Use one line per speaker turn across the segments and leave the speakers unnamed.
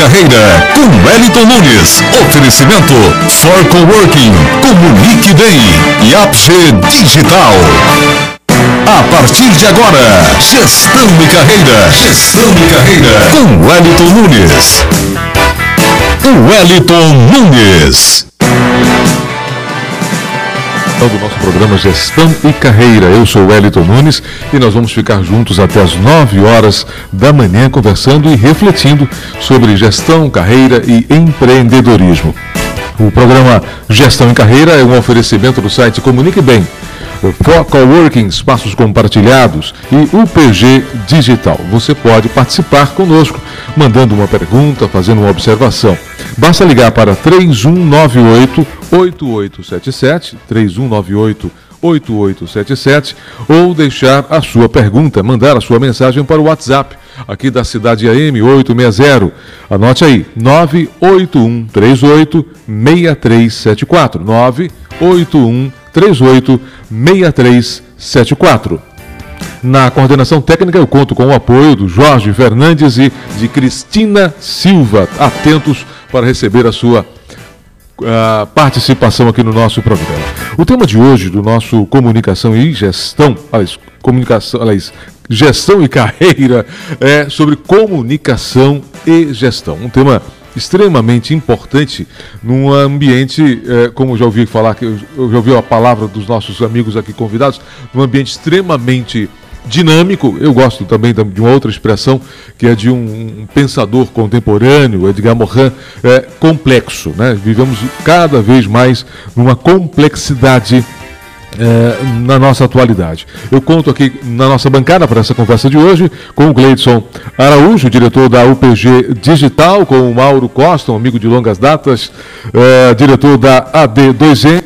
Carreira, com Wellington Nunes. Oferecimento For Coworking, Comunique Bem e Apge Digital. A partir de agora, Gestão e Carreira. Gestão e Carreira, com Wellington Nunes. Wellington Nunes
do nosso programa Gestão e Carreira. Eu sou Wellington Nunes e nós vamos ficar juntos até as 9 horas da manhã conversando e refletindo sobre gestão, carreira e empreendedorismo. O programa Gestão e Carreira é um oferecimento do site Comunique Bem Coworking, espaços compartilhados e UPG Digital. Você pode participar conosco, mandando uma pergunta, fazendo uma observação. Basta ligar para 3198 8877, 3198 8877 ou deixar a sua pergunta, mandar a sua mensagem para o WhatsApp aqui da cidade AM 860. Anote aí, 98138 6374. 981 38 6374. Na coordenação técnica, eu conto com o apoio do Jorge Fernandes e de Cristina Silva. Atentos para receber a sua uh, participação aqui no nosso programa. O tema de hoje do nosso Comunicação e Gestão, aliás, comunicação, aliás, gestão e carreira, é sobre comunicação e gestão. Um tema extremamente importante num ambiente, é, como já ouvi falar, eu já ouvi a palavra dos nossos amigos aqui convidados, num ambiente extremamente dinâmico. Eu gosto também de uma outra expressão que é de um, pensador contemporâneo, Edgar Morin, é, complexo. Né? Vivemos cada vez mais numa complexidade é, na nossa atualidade. Eu conto aqui na nossa bancada para essa conversa de hoje com o Gleidson Araújo, diretor da UPG Digital, com o Mauro Costa, um amigo de longas datas, é, diretor da AD2M.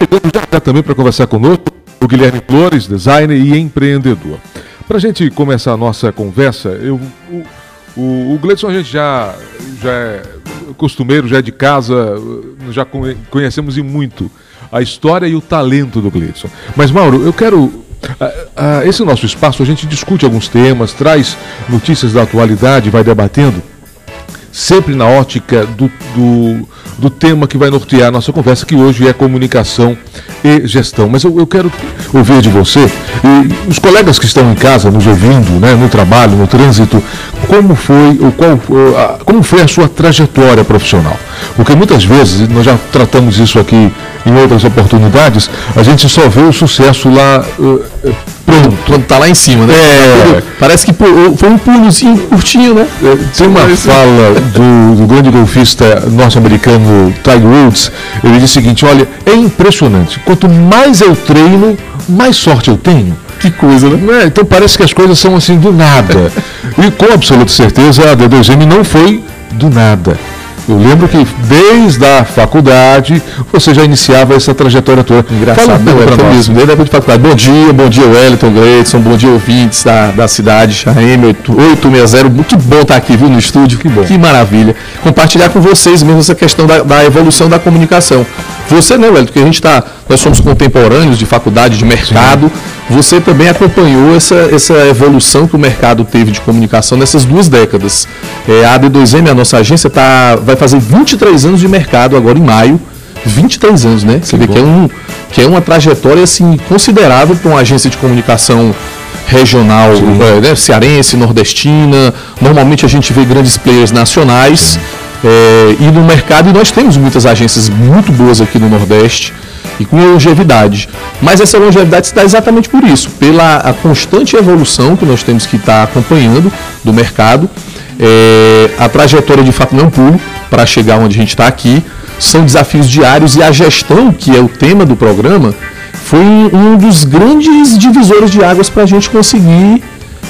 Chegamos já também para conversar conosco o Guilherme Flores, designer e empreendedor. Para a gente começar a nossa conversa, eu, o, o, o Gleidson a gente já, já é costumeiro, já é de casa, já conhecemos e muito a história e o talento do Gleidson. Mas, Mauro, eu quero. Uh, uh, esse nosso espaço, a gente discute alguns temas, traz notícias da atualidade, vai debatendo, sempre na ótica do, do, do tema que vai nortear a nossa conversa, que hoje é comunicação e gestão. Mas eu, eu quero ouvir de você, e os colegas que estão em casa nos ouvindo, né, no trabalho, no trânsito, como foi, o qual, como foi a sua trajetória profissional? Porque muitas vezes, nós já tratamos isso aqui em outras oportunidades, a gente só vê o sucesso lá uh, pronto. Quando tá lá em cima, né? É, parece que foi um pulozinho curtinho, né? É, tem uma fala do, do grande golfista norte-americano Tiger Woods, ele diz o seguinte, olha, é impressionante, quanto mais eu treino, mais sorte eu tenho. Que coisa, né? É, então parece que as coisas são assim do nada. e com absoluta certeza a D2M não foi do nada. Eu lembro que desde a faculdade você já iniciava essa trajetória toda.
Engraçado, Fala não, Wellington mesmo, desde a época de faculdade. Bom dia, bom dia Wellington Gleidson, bom dia ouvintes da, da cidade, AM 860. Muito bom estar aqui, viu, no estúdio. Que bom. Que maravilha. Compartilhar com vocês mesmo essa questão da, da evolução da comunicação. Você, né, Wellington, porque a gente está, nós somos contemporâneos de faculdade, de mercado. Sim. Você também acompanhou essa, essa evolução que o mercado teve de comunicação nessas duas décadas. É, a AD2M, a nossa agência, tá, vai fazer 23 anos de mercado agora em maio. 23 anos, né? Você vê que é, um, que é uma trajetória assim, considerável para uma agência de comunicação regional é, né, cearense, nordestina. Normalmente a gente vê grandes players nacionais. É, e no mercado, e nós temos muitas agências muito boas aqui no Nordeste e com longevidade. Mas essa longevidade se dá exatamente por isso, pela constante evolução que nós temos que estar acompanhando do mercado. É, a trajetória de fato não pulo para chegar onde a gente está aqui. São desafios diários e a gestão, que é o tema do programa, foi um dos grandes divisores de águas para a gente conseguir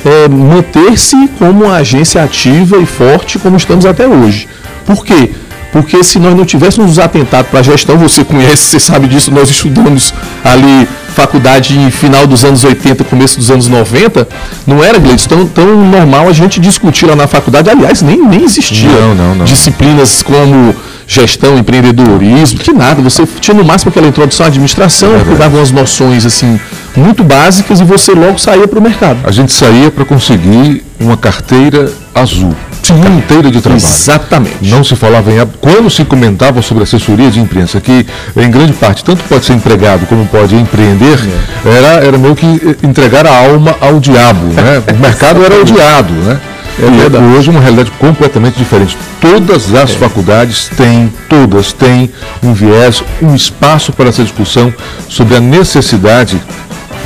é, manter-se como uma agência ativa e forte como estamos até hoje. Por quê? Porque se nós não tivéssemos nos atentado para a gestão, você conhece, você sabe disso, nós estudamos ali faculdade em final dos anos 80, começo dos anos 90, não era, Gleice, tão, tão normal a gente discutir lá na faculdade. Aliás, nem, nem existia não, não, não. disciplinas como gestão, empreendedorismo, que nada. Você tinha no máximo aquela introdução à administração, é que dava umas noções assim muito básicas e você logo saía para o mercado.
A gente saía para conseguir uma carteira azul. Sim, carteira de trabalho.
Exatamente.
Não se falava em. Quando se comentava sobre assessoria de imprensa, que em grande parte tanto pode ser empregado como pode empreender, é. era, era meio que entregar a alma ao diabo. Né? O mercado era odiado. Né? É hoje uma realidade completamente diferente. Todas as é. faculdades têm, todas têm um viés, um espaço para essa discussão sobre a necessidade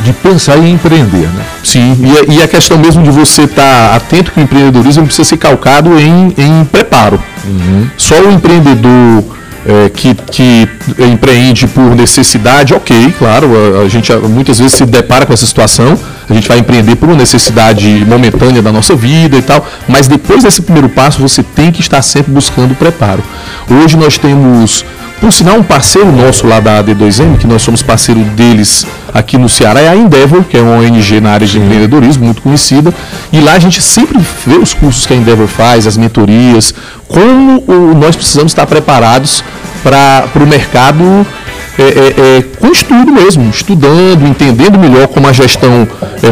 de pensar em empreender, né?
Sim, e, e a questão mesmo de você estar tá atento que o empreendedorismo precisa ser calcado em, em preparo. Uhum. Só o empreendedor é, que, que empreende por necessidade, ok, claro, a, a, gente muitas vezes se depara com essa situação, a gente vai empreender por uma necessidade momentânea da nossa vida e tal, mas depois desse primeiro passo você tem que estar sempre buscando preparo. Hoje nós temos por sinal, um parceiro nosso lá da AD2M, que nós somos parceiro deles aqui no Ceará, é a Endeavor, que é uma ONG na área de empreendedorismo, muito conhecida. E lá a gente sempre vê os cursos que a Endeavor faz, as mentorias, como nós precisamos estar preparados para o mercado é, é, é, com estudo mesmo, estudando, entendendo melhor como a gestão é,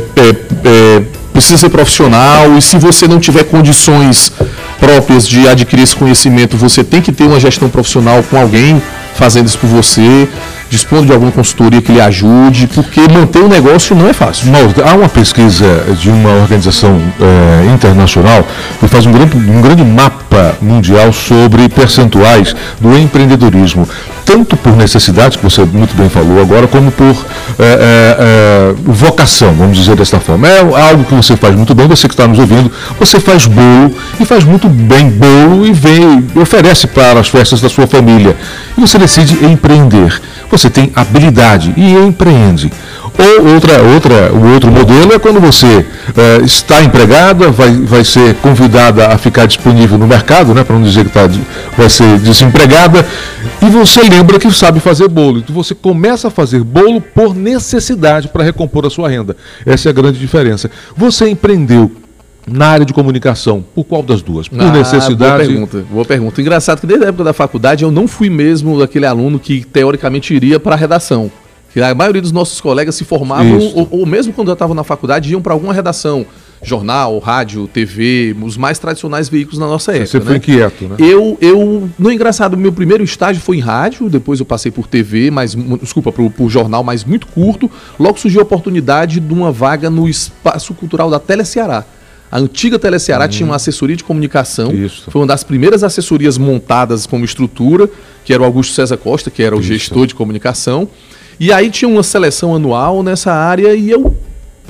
é, precisa ser profissional e se você não tiver condições próprias de adquirir esse conhecimento, você tem que ter uma gestão profissional com alguém fazendo isso por você, dispondo de alguma consultoria que lhe ajude, porque manter o um negócio não é fácil.
Há uma pesquisa de uma organização é, internacional que faz um grande, um grande mapa mundial sobre percentuais do empreendedorismo tanto por necessidade, que você muito bem falou agora, como por é, é, vocação, vamos dizer desta forma. É algo que você faz muito bem, você que está nos ouvindo, você faz bolo e faz muito bem bolo e vem, oferece para as festas da sua família. E você decide empreender. Você tem habilidade e empreende. Ou outra, outra, o outro modelo é quando você é, está empregada, vai, vai ser convidada a ficar disponível no mercado, né, para não dizer que tá, vai ser desempregada, e você lembra que sabe fazer bolo. Então você começa a fazer bolo por necessidade para recompor a sua renda. Essa é a grande diferença. Você empreendeu na área de comunicação, por qual das duas? Por ah, necessidade?
Boa pergunta, boa pergunta. Engraçado que desde a época da faculdade eu não fui mesmo aquele aluno que teoricamente iria para a redação. A maioria dos nossos colegas se formavam, ou, ou, mesmo quando eu estava na faculdade, iam para alguma redação. Jornal, rádio, TV, os mais tradicionais veículos na nossa época.
Você né? foi inquieto, né?
Eu, eu, no engraçado, meu primeiro estágio foi em rádio, depois eu passei por TV, mas, desculpa, por, por jornal, mas muito curto. Logo surgiu a oportunidade de uma vaga no espaço cultural da Tele Ceará. A antiga Tele Ceará hum. tinha uma assessoria de comunicação. Isso. Foi uma das primeiras assessorias montadas como estrutura, que era o Augusto César Costa, que era o Isso. gestor de comunicação. E aí tinha uma seleção anual nessa área e eu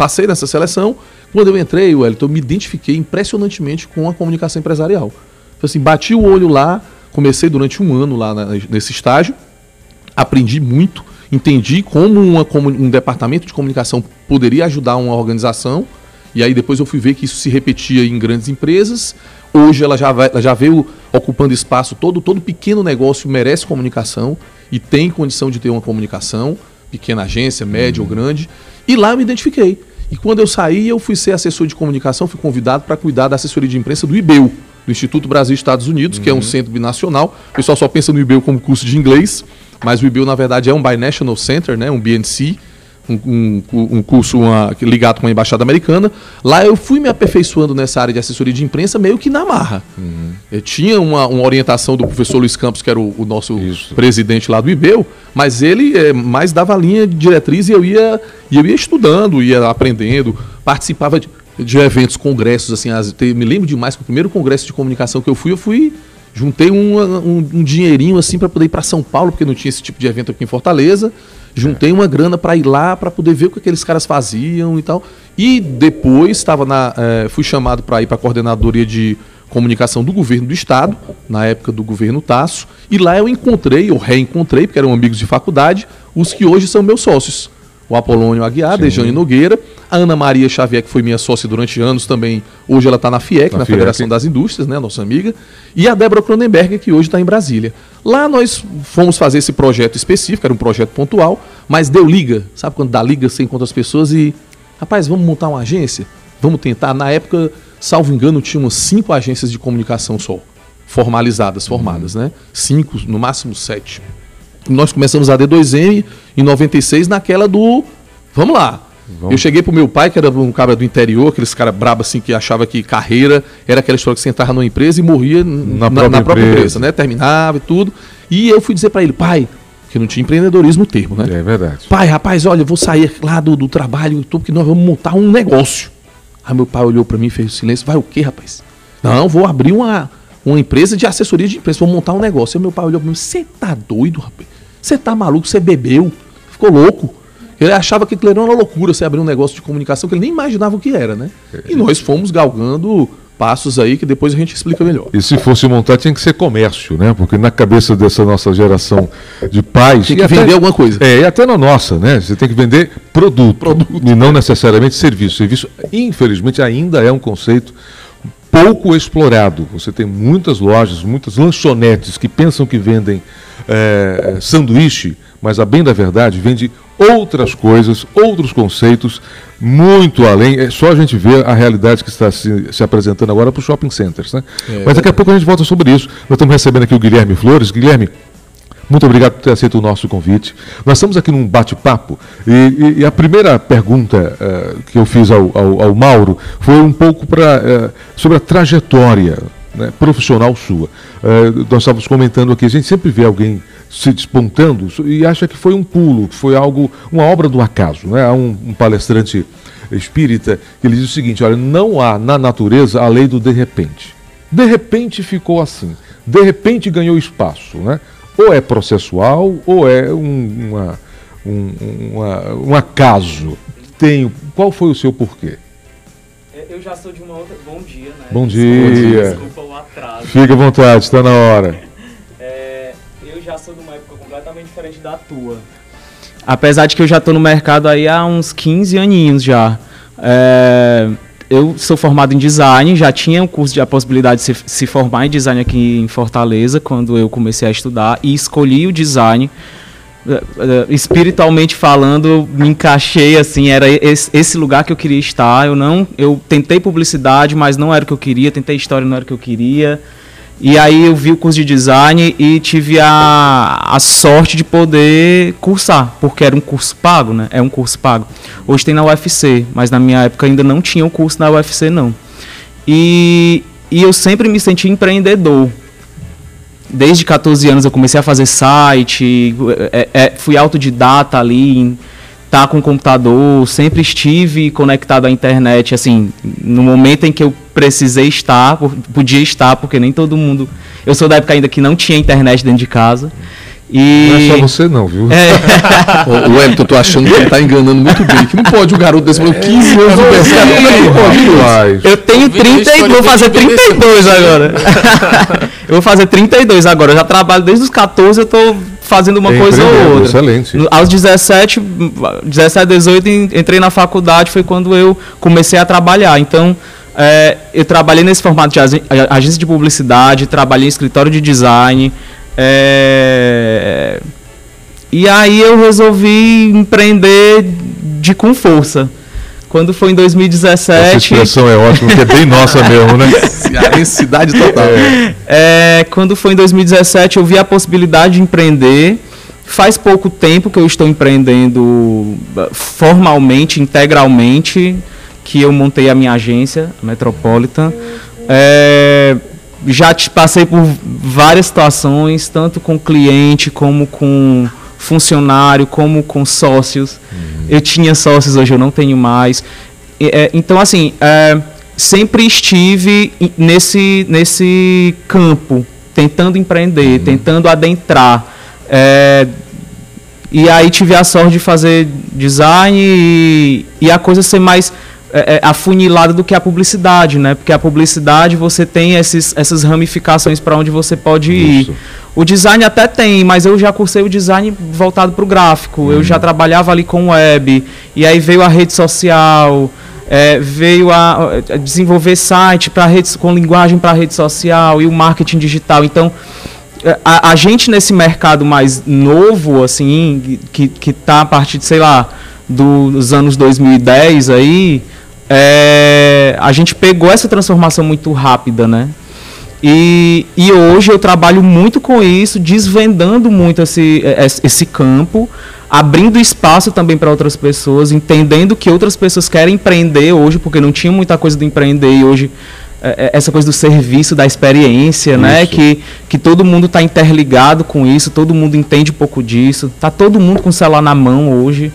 passei nessa seleção. Quando eu entrei, Wellington, eu me identifiquei impressionantemente com a comunicação empresarial. Assim, bati o olho lá, comecei durante um ano lá nesse estágio, aprendi muito, entendi como, uma, um departamento de comunicação poderia ajudar uma organização, e aí depois eu fui ver que isso se repetia em grandes empresas. Hoje ela já, vai, ela já veio ocupando espaço, todo, todo pequeno negócio merece comunicação e tem condição de ter uma comunicação, pequena agência, média uhum. ou grande. E lá eu me identifiquei. E quando eu saí, eu fui ser assessor de comunicação, fui convidado para cuidar da assessoria de imprensa do IBEU, do Instituto Brasil Estados Unidos, uhum. que é um uhum. centro binacional. O pessoal só pensa no IBEU como curso de inglês, mas o IBEU, na verdade, é um Binational Center, né, um BNC, um, um, um curso uma, ligado com a Embaixada Americana. Lá eu fui me aperfeiçoando nessa área de assessoria de imprensa meio que na marra. Uhum. Eu tinha uma, uma, orientação do professor Luiz Campos, que era o, o nosso Isso. presidente lá do IBEU, mas ele é, mais dava linha de diretriz e eu ia, eu ia estudando, ia aprendendo, participava de, de eventos, congressos, assim, as, me lembro demais que o primeiro congresso de comunicação que eu fui, eu fui juntei um, um, um dinheirinho assim para poder ir para São Paulo, porque não tinha esse tipo de evento aqui em Fortaleza. Juntei uma grana para ir lá para poder ver o que aqueles caras faziam e tal. E depois estava na, é, fui chamado para ir para a coordenadoria de comunicação do governo do estado, na época do governo Tasso, e lá eu encontrei, ou reencontrei, porque eram amigos de faculdade, os que hoje são meus sócios o Apolônio Aguiar, Sim. Dejane Nogueira, a Ana Maria Xavier, que foi minha sócia durante anos também, hoje ela está na FIEC, na, na Federação das Indústrias, né, nossa amiga, e a Débora Cronenberg, que hoje está em Brasília. Lá nós fomos fazer esse projeto específico, era um projeto pontual, mas deu liga, sabe quando dá liga, você encontra as pessoas e, rapaz, vamos montar uma agência? Vamos tentar. Na época, salvo engano, tinha umas cinco agências de comunicação só, formalizadas, formadas, uhum. né? Cinco, no máximo sete nós começamos a D2M em 96 naquela do Vamos lá. Vamos. Eu cheguei pro meu pai, que era um cara do interior, aqueles caras brabos assim, que achava que carreira era aquela história que você entrava numa empresa e morria na, na, própria, na própria empresa. empresa. né? Terminava e tudo. E eu fui dizer para ele, pai, que não tinha empreendedorismo o termo, né?
É verdade.
Pai, rapaz, olha, eu vou sair lá do, do trabalho, porque nós vamos montar um negócio. Aí meu pai olhou para mim e fez silêncio. Vai o quê, rapaz? Não, vou abrir uma, uma empresa de assessoria de imprensa, vou montar um negócio. Aí meu pai olhou para mim, você tá doido, rapaz? Você tá maluco? Você bebeu? Ficou louco? Ele achava que aquilo era uma loucura, você abrir um negócio de comunicação que ele nem imaginava o que era, né? E nós fomos galgando passos aí que depois a gente explica melhor.
E se fosse montar, tinha que ser comércio, né? Porque na cabeça dessa nossa geração de pais.
Tem que vender até, alguma coisa.
É, e até na nossa, né? Você tem que vender produto, produto. E não necessariamente serviço. Serviço, infelizmente, ainda é um conceito pouco explorado. Você tem muitas lojas, muitas lanchonetes que pensam que vendem é, sanduíche, mas a bem da verdade vende outras coisas, outros conceitos, muito além. É só a gente ver a realidade que está se, se apresentando agora para os shopping centers. Né? É, Mas daqui a pouco a gente volta sobre isso. Nós estamos recebendo aqui o Guilherme Flores. Guilherme, muito obrigado por ter aceito o nosso convite. Nós estamos aqui num bate-papo e, e, e, a primeira pergunta uh, que eu fiz ao, ao, ao, Mauro foi um pouco pra, uh, sobre a trajetória né, profissional sua. Uh, nós estávamos comentando aqui, a gente sempre vê alguém se despontando e acha que foi um pulo, que foi algo, uma obra do acaso. Né? Há um, um palestrante espírita que ele diz o seguinte: olha, não há na natureza a lei do de repente. De repente ficou assim, de repente ganhou espaço. Né? Ou é processual, ou é um, uma, um, uma, um acaso. Tem, qual foi o seu porquê?
É, eu já sou de uma outra. Bom dia, né?
Bom dia. Desculpa o atraso. Fica à vontade, está na hora
já sou de uma época completamente diferente da tua. Apesar de que eu já estou no mercado aí há uns 15 aninhos já. É, eu sou formado em design, já tinha um curso de a possibilidade de se, se, formar em design aqui em Fortaleza quando eu comecei a estudar e escolhi o design. É, é, espiritualmente falando, me encaixei assim, era esse, lugar que eu queria estar. Eu não, eu tentei publicidade, mas não era o que eu queria, tentei história, não era o que eu queria. E aí eu vi o curso de design e tive a, a sorte de poder cursar, porque era um curso pago, né? É um curso pago. Hoje tem na UFC, mas na minha época ainda não tinha o um curso na UFC, não. E, e eu sempre me senti empreendedor. Desde 14 anos eu comecei a fazer site, é, é, fui autodidata ali em estar tá com o computador, sempre estive conectado à internet, assim, no momento em que eu precisei estar, podia estar, porque nem todo mundo. Eu sou da época ainda que não tinha internet dentro de casa.
E... Não é só você não, viu? É.
o Wellington, eu tô achando que ele tá enganando muito bem. Que não pode o garoto desse falou 15 anos do mercado.
pode, Eu tenho 30 e vou fazer 32 agora. eu vou fazer 32 agora. Eu já trabalho desde os 14, eu tô fazendo uma coisa ou outra.
Excelente.
Aos 17, 17, 18, entrei na faculdade, foi quando eu comecei a trabalhar. Então, é, eu trabalhei nesse formato de agência de publicidade, trabalhei em escritório de design. É, e aí eu resolvi empreender de com força. Quando foi em 2017. Essa
expressão é ótima, porque é bem nossa mesmo, né?
cidade total.
É. é, quando foi em 2017, eu vi a possibilidade de empreender. Faz pouco tempo que eu estou empreendendo formalmente, integralmente, que eu montei a minha agência, a Metropolitan. É, já passei por várias situações, tanto com cliente como com funcionário, como com sócios. Uhum. Eu tinha sócios, hoje eu não tenho mais. É, então, assim, é, sempre estive nesse, nesse campo, tentando empreender, uhum. tentando adentrar. É, e aí tive a sorte de fazer design e, e a coisa ser mais é, é, afunilada do que a publicidade, né? Porque a publicidade você tem esses, essas ramificações para onde você pode Isso. ir. O design até tem, mas eu já cursei o design voltado para o gráfico. Hum. Eu já trabalhava ali com web. E aí veio a rede social, é, veio a, a, desenvolver site para redes com linguagem para rede social e o marketing digital. Então é, a, a, gente nesse mercado mais novo, assim, que, que tá a partir de, sei lá, dos anos 2010 aí, é, a gente pegou essa transformação muito rápida, né? E, e hoje eu trabalho muito com isso, desvendando muito esse, esse campo, abrindo espaço também para outras pessoas, entendendo que outras pessoas querem empreender hoje, porque não tinha muita coisa de empreender e hoje é, é, essa coisa do serviço, da experiência, né? isso. né? Que, que todo mundo está interligado com isso, todo mundo entende um pouco disso, tá todo mundo com o celular na mão hoje.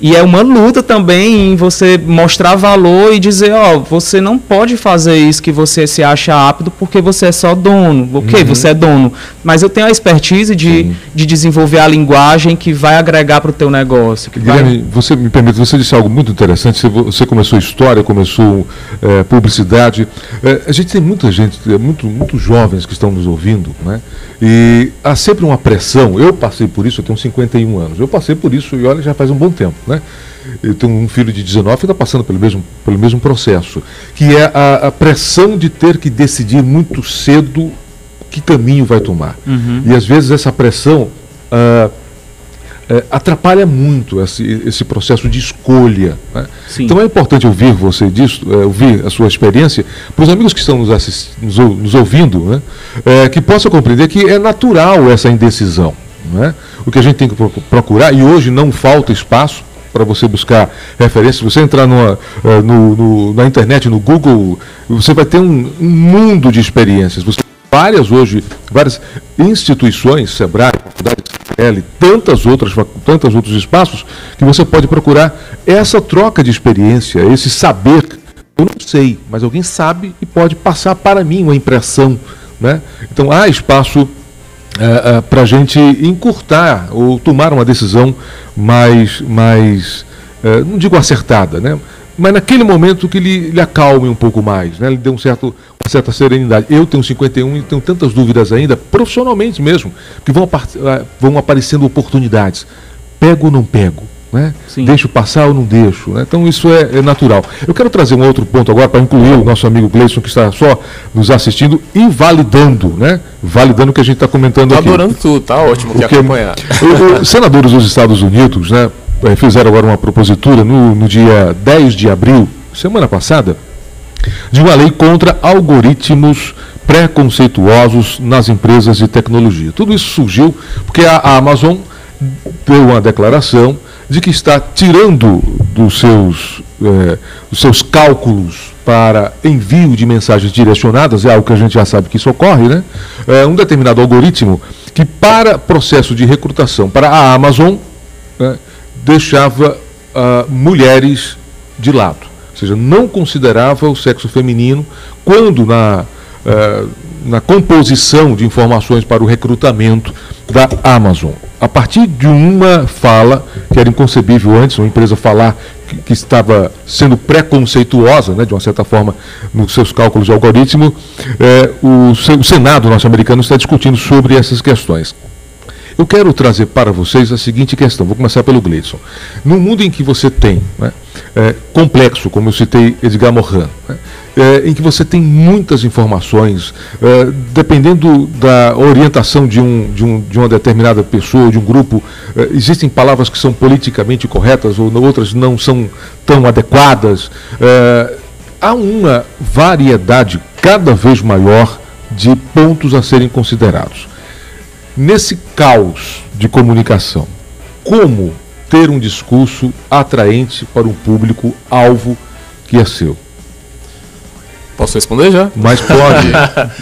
E é uma luta também em você mostrar valor e dizer, ó, oh, você não pode fazer isso que você se acha apto porque você é só dono. Ok, uhum. você é dono. Mas eu tenho a expertise de, de desenvolver a linguagem que vai agregar para o teu negócio.
Guilherme, vai... você me permite, você disse algo muito interessante. Você começou história, começou é, publicidade. É, a gente tem muita gente, muito, muitos jovens que estão nos ouvindo, né? E há sempre uma pressão. Eu passei por isso, eu tenho 51 anos. Eu passei por isso e olha, já faz um bom tempo. Né? Eu tenho um filho de 19 que está passando pelo mesmo, pelo mesmo processo, que é a, a, pressão de ter que decidir muito cedo que caminho vai tomar. Uhum. E às vezes essa pressão ah, é, atrapalha muito esse, esse, processo de escolha. Né? Então é importante ouvir você disso, é, ouvir a sua experiência, para os amigos que estão nos, assist, nos, nos ouvindo, né? é, que possam compreender que é natural essa indecisão. Né? O que a gente tem que procurar, e hoje não falta espaço para você buscar referências. Se você entrar numa, uh, no, no, na internet, no Google, você vai ter um, um mundo de experiências. Você, várias hoje, várias instituições, Sebrae, Faculdade CL, tantas outras, tantos outros espaços, que você pode procurar essa troca de experiência, esse saber. Eu não sei, mas alguém sabe e pode passar para mim uma impressão. Né? Então há espaço é, é, para a gente encurtar ou tomar uma decisão mais, mais é, não digo acertada, né? mas naquele momento que ele, ele acalme um pouco mais, né? ele dê um certo, uma certa serenidade. Eu tenho 51 e tenho tantas dúvidas ainda, profissionalmente mesmo, que vão, vão aparecendo oportunidades. Pego ou não pego? Né? Deixo passar ou não deixo? Né? Então isso é, é, natural. Eu quero trazer um outro ponto agora para incluir o nosso amigo Gleison, que está só nos assistindo e validando, né? Validando o que a gente está comentando
tá
aqui.
adorando tudo, tá ótimo
Porque, acompanhar. Os senadores dos Estados Unidos né, eh, fizeram agora uma propositura no, no dia 10 de abril, semana passada, de uma lei contra algoritmos preconceituosos nas empresas de tecnologia. Tudo isso surgiu porque a, a Amazon deu uma declaração de que está tirando dos seus, é, dos seus cálculos para envio de mensagens direcionadas, é algo que a gente já sabe que isso ocorre, né? É um determinado algoritmo que para processo de recrutação para a Amazon né, deixava uh, mulheres de lado, ou seja, não considerava o sexo feminino quando na, uh, na composição de informações para o recrutamento da Amazon a partir de uma fala que era inconcebível antes, uma empresa falar que, que estava sendo preconceituosa, né, de uma certa forma, nos seus cálculos de algoritmo, é, o, o Senado norte-americano está discutindo sobre essas questões. Eu quero trazer para vocês a seguinte questão, vou começar pelo Gleison. No mundo em que você tem, né, é, complexo, como eu citei Edgar Morin, né, é, em que você tem muitas informações, é, dependendo da orientação de, um, de, um, de uma determinada pessoa, de um grupo, é, existem palavras que são politicamente corretas ou outras não são tão adequadas. É, há uma variedade cada vez maior de pontos a serem considerados. Nesse caos de comunicação, como ter um discurso atraente para um público alvo que é seu?
Posso responder já?
Mas pode.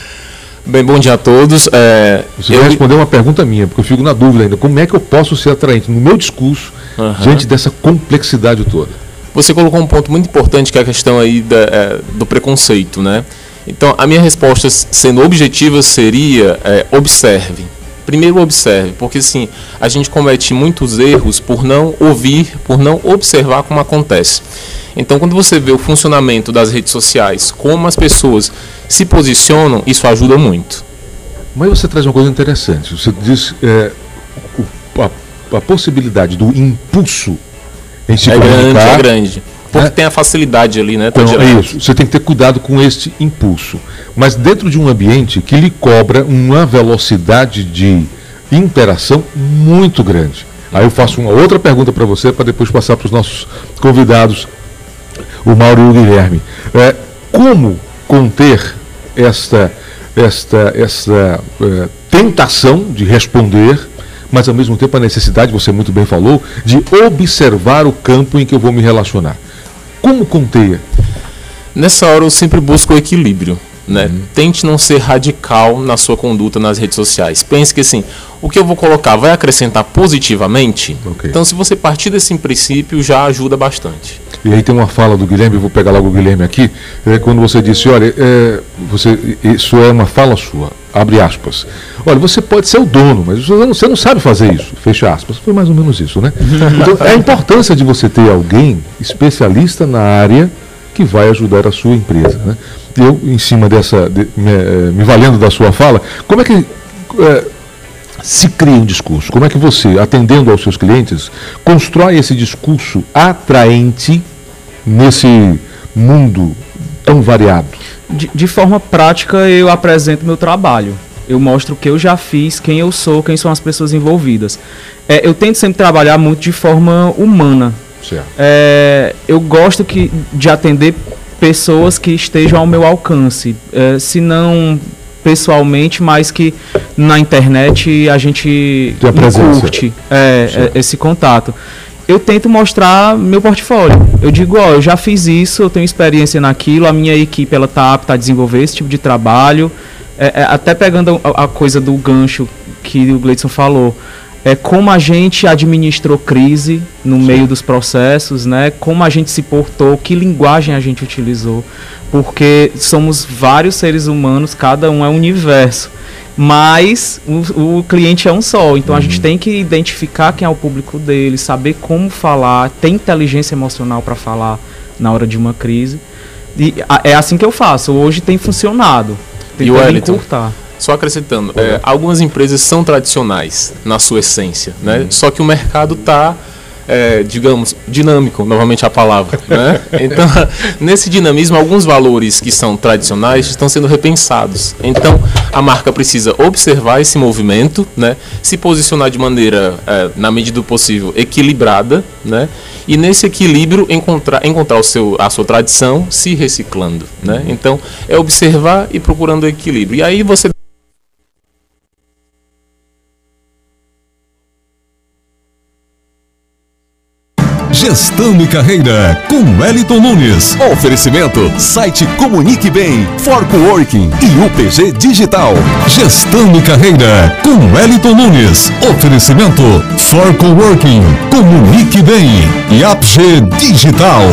Bem, bom dia a todos.
É, Você eu... vai responder uma pergunta minha, porque eu fico na dúvida ainda. Como é que eu posso ser atraente no meu discurso uhum. diante dessa complexidade toda?
Você colocou um ponto muito importante que é a questão aí da, é, do preconceito, né? Então, a minha resposta, sendo objetiva, seria é, observe. Primeiro observe, porque sim, a gente comete muitos erros por não ouvir, por não observar como acontece. Então, quando você vê o funcionamento das redes sociais, como as pessoas se posicionam, isso ajuda muito.
Mas você traz uma coisa interessante. Você diz é, a, a, possibilidade do impulso em se
é
comunicar.
Grande, é grande. Porque é. tem a facilidade ali, né?
Então, é isso. Você tem que ter cuidado com este impulso. Mas dentro de um ambiente que lhe cobra uma velocidade de interação muito grande. Aí eu faço uma outra pergunta para você, para depois passar para os nossos convidados o Mauro e o Guilherme. É, como conter esta esta, essa é, tentação de responder, mas ao mesmo tempo a necessidade, você muito bem falou, de observar o campo em que eu vou me relacionar. Como conteia?
Nessa hora eu sempre busco o equilíbrio. Né? Uhum. Tente não ser radical na sua conduta nas redes sociais. Pense que assim, o que eu vou colocar vai acrescentar positivamente. Okay. Então, se você partir desse princípio, já ajuda bastante.
E aí tem uma fala do Guilherme, eu vou pegar logo o Guilherme aqui, é quando você disse, olha, é, você, isso é uma fala sua, abre aspas. Olha, você pode ser o dono, mas você não, você não sabe fazer isso, fecha aspas. Foi mais ou menos isso, né? Então, é a importância de você ter alguém especialista na área que vai ajudar a sua empresa, né? eu, em cima dessa, de, me, eh, me, valendo da sua fala, como é que é, se cria um discurso? Como é que você, atendendo aos seus clientes, constrói esse discurso atraente nesse mundo tão variado?
De, de forma prática, eu apresento meu trabalho. Eu mostro o que eu já fiz, quem eu sou, quem são as pessoas envolvidas. É, eu tento sempre trabalhar muito de forma humana. É, eu gosto que, de atender pessoas que estejam ao meu alcance. É, se não pessoalmente, mas que na internet a gente curte é, é, esse contato. Eu tento mostrar meu portfólio. Eu digo, ó, eu já fiz isso, eu tenho experiência naquilo, a minha equipe ela tá apta a desenvolver esse tipo de trabalho. É, é, até pegando a, a, coisa do gancho que o Gleidson falou é, como a gente administrou crise no Sim. meio dos processos, né? Como a gente se portou, que linguagem a gente utilizou, porque somos vários seres humanos, cada um é um universo, mas o, o cliente é um só, então uhum. a gente uhum. tem que identificar quem é o público dele, saber como falar, ter inteligência emocional para falar na hora de uma crise. E a, é assim que eu faço. Hoje tem funcionado.
Tem que encurtar. Só acrescentando, é, algumas empresas são tradicionais na sua essência, né? Uhum. Só que o mercado está, é, digamos, dinâmico, novamente a palavra. Né? Então, nesse dinamismo, alguns valores que são tradicionais estão sendo repensados. Então, a marca precisa observar esse movimento, né? se posicionar de maneira, é, na medida do possível, equilibrada, né? e nesse equilíbrio encontrar, encontrar o seu, a sua tradição se reciclando. Né? Então, é observar e procurando equilíbrio. E aí você
Gestão e Carreira, com Wellington Nunes. Oferecimento, site Comunique Bem, Forco Working e UPG Digital. Gestão e Carreira, com Wellington Nunes. Oferecimento, Forco Working, Comunique Bem e APG Digital.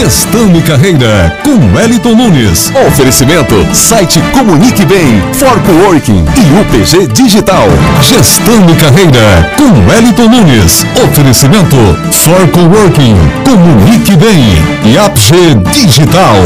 Gestão e Carreira, com Wellington Nunes. Oferecimento, site Comunique Bem, Working e UPG Digital. Gestão e Carreira, com Wellington Nunes. Oferecimento, Forco Working, Comunique Bem e APG Digital.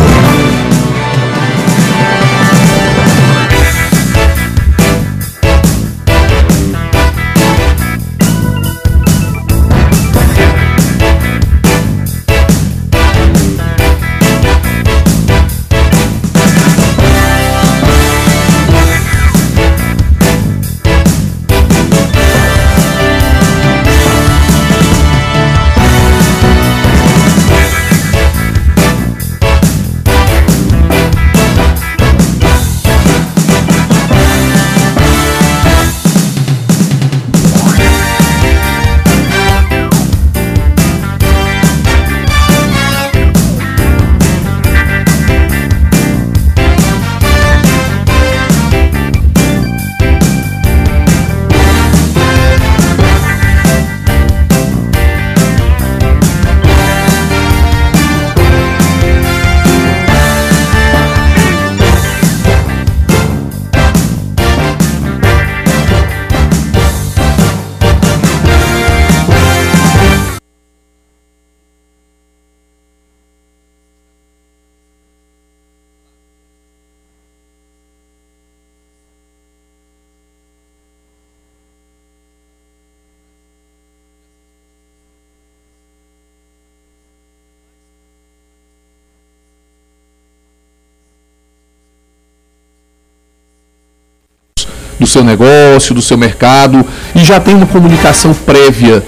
Seu negócio, do seu mercado, e já tem uma comunicação prévia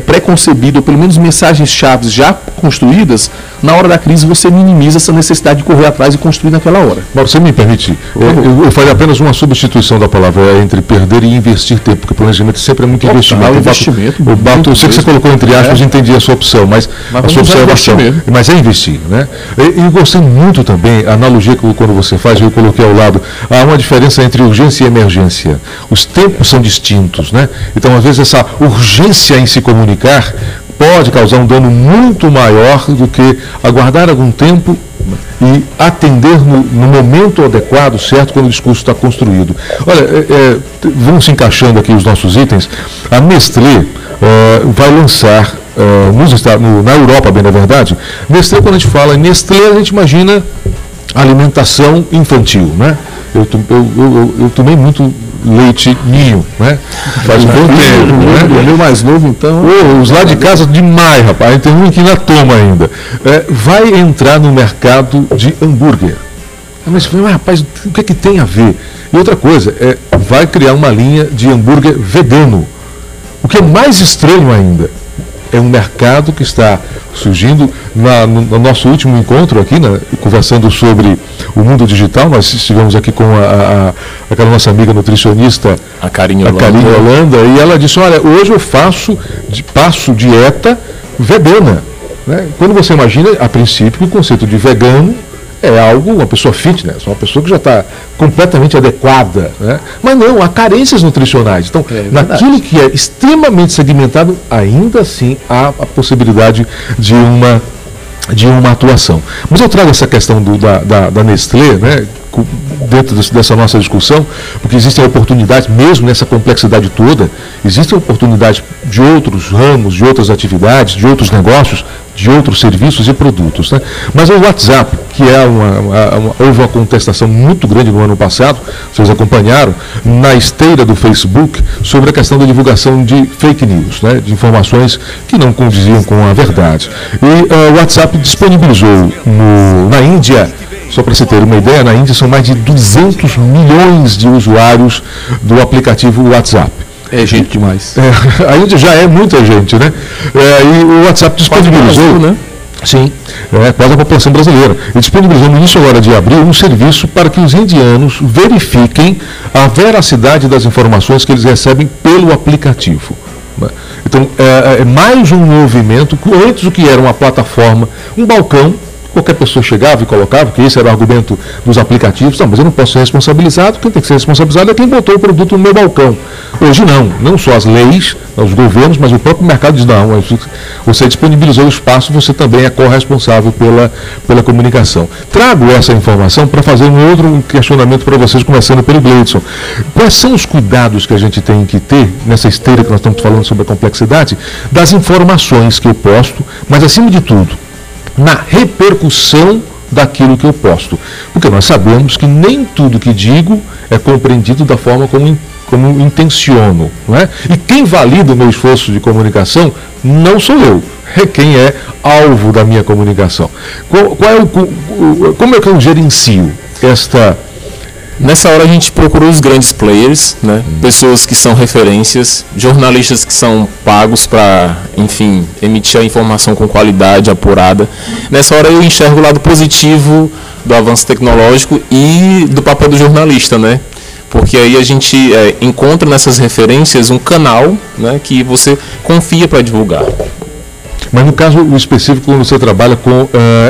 pré-concebido, ou pelo menos mensagens-chave já construídas, na hora da crise você minimiza essa necessidade de correr atrás e construir naquela hora.
Mas você me permite, eu, eu faria apenas uma substituição da palavra entre perder e investir tempo, porque planejamento sempre é muito Total, investimento.
investimento.
Eu, bato, eu sei que você colocou entre aspas, é. entendi a sua opção, mas, mas a sua observação. Mas é investir, né? E, e gostei muito também, a analogia que quando você faz, eu coloquei ao lado, há uma diferença entre urgência e emergência. Os tempos são distintos, né? Então, às vezes, essa urgência em se comunicar pode causar um dano muito maior do que aguardar algum tempo e atender no, no momento adequado, certo, quando o discurso está construído. Olha, é, é, vamos se encaixando aqui os nossos itens. A Nestlé é, vai lançar nos Estados, no, na Europa, bem na verdade. Nestlé, quando a gente fala em Nestlé, a gente imagina alimentação infantil, né? Eu, eu, eu, eu tomei muito leite ninho, né?
Faz um bom tempo, né? O meu mais novo, então.
Oh, os lá de casa demais, rapaz. Tem um que na toma ainda. É, vai entrar no mercado de hambúrguer. Mas, mas, rapaz, o que é que tem a ver? E outra coisa, é, vai criar uma linha de hambúrguer vegano. O que é mais estranho ainda, é um mercado que está surgindo. Na, no, no, nosso último encontro aqui, né, conversando sobre o mundo digital, nós estivemos aqui com a, a, aquela nossa amiga nutricionista,
a Karine Holanda.
Holanda, e ela disse, olha, hoje eu faço, de, passo dieta vegana. Né? Quando você imagina, a princípio, o conceito de vegano é algo, uma pessoa fitness, uma pessoa que já está completamente adequada. Né? Mas não, há carências nutricionais. Então, é naquilo que é extremamente segmentado, ainda assim há a possibilidade de uma de uma atuação. Mas eu trago essa questão do, da, da, da Nestlé, né, dentro dessa nossa discussão, porque existem oportunidades, mesmo nessa complexidade toda, existem oportunidades de outros ramos, de outras atividades, de outros negócios, de outros serviços e produtos. Né? Mas o WhatsApp, que é uma, uma, houve uma contestação muito grande no ano passado, vocês acompanharam, na esteira do Facebook, sobre a questão da divulgação de fake news, né? de informações que não condiziam com a verdade. E uh, o WhatsApp disponibilizou no, na Índia só para você ter uma ideia, na Índia são mais de 200 milhões de usuários do aplicativo WhatsApp.
É gente demais.
É, a Índia já é muita gente, né? É, e o WhatsApp disponibilizou. Brasil, né? Sim, é, quase a população brasileira. E disponibilizou no início agora de abril um serviço para que os indianos verifiquem a veracidade das informações que eles recebem pelo aplicativo. Né? Então, é, é mais um movimento, antes o que era uma plataforma, um balcão Qualquer pessoa chegava e colocava, porque esse era o argumento dos aplicativos. Não, mas eu não posso ser responsabilizado, quem tem que ser responsabilizado é quem botou o produto no meu balcão. Hoje não, não só as leis, os governos, mas o próprio mercado diz, não, você disponibilizou o espaço, você também é corresponsável pela, pela comunicação. Trago essa informação para fazer um outro questionamento para vocês, começando pelo Gleidson. Quais são os cuidados que a gente tem que ter nessa esteira que nós estamos falando sobre a complexidade das informações que eu posto, mas acima de tudo, na repercussão daquilo que eu posto. Porque nós sabemos que nem tudo que digo é compreendido da forma como, como intenciono. Não é? E quem valida o meu esforço de comunicação não sou eu, é quem é alvo da minha comunicação. Qual, qual é o, como é que eu gerencio esta
Nessa hora a gente procurou os grandes players, né? Pessoas que são referências, jornalistas que são pagos para, enfim, emitir a informação com qualidade apurada. Nessa hora eu enxergo o lado positivo do avanço tecnológico e do papel do jornalista, né? Porque aí a gente é, encontra nessas referências um canal né, que você confia para divulgar.
Mas no caso específico, quando você trabalha com uh,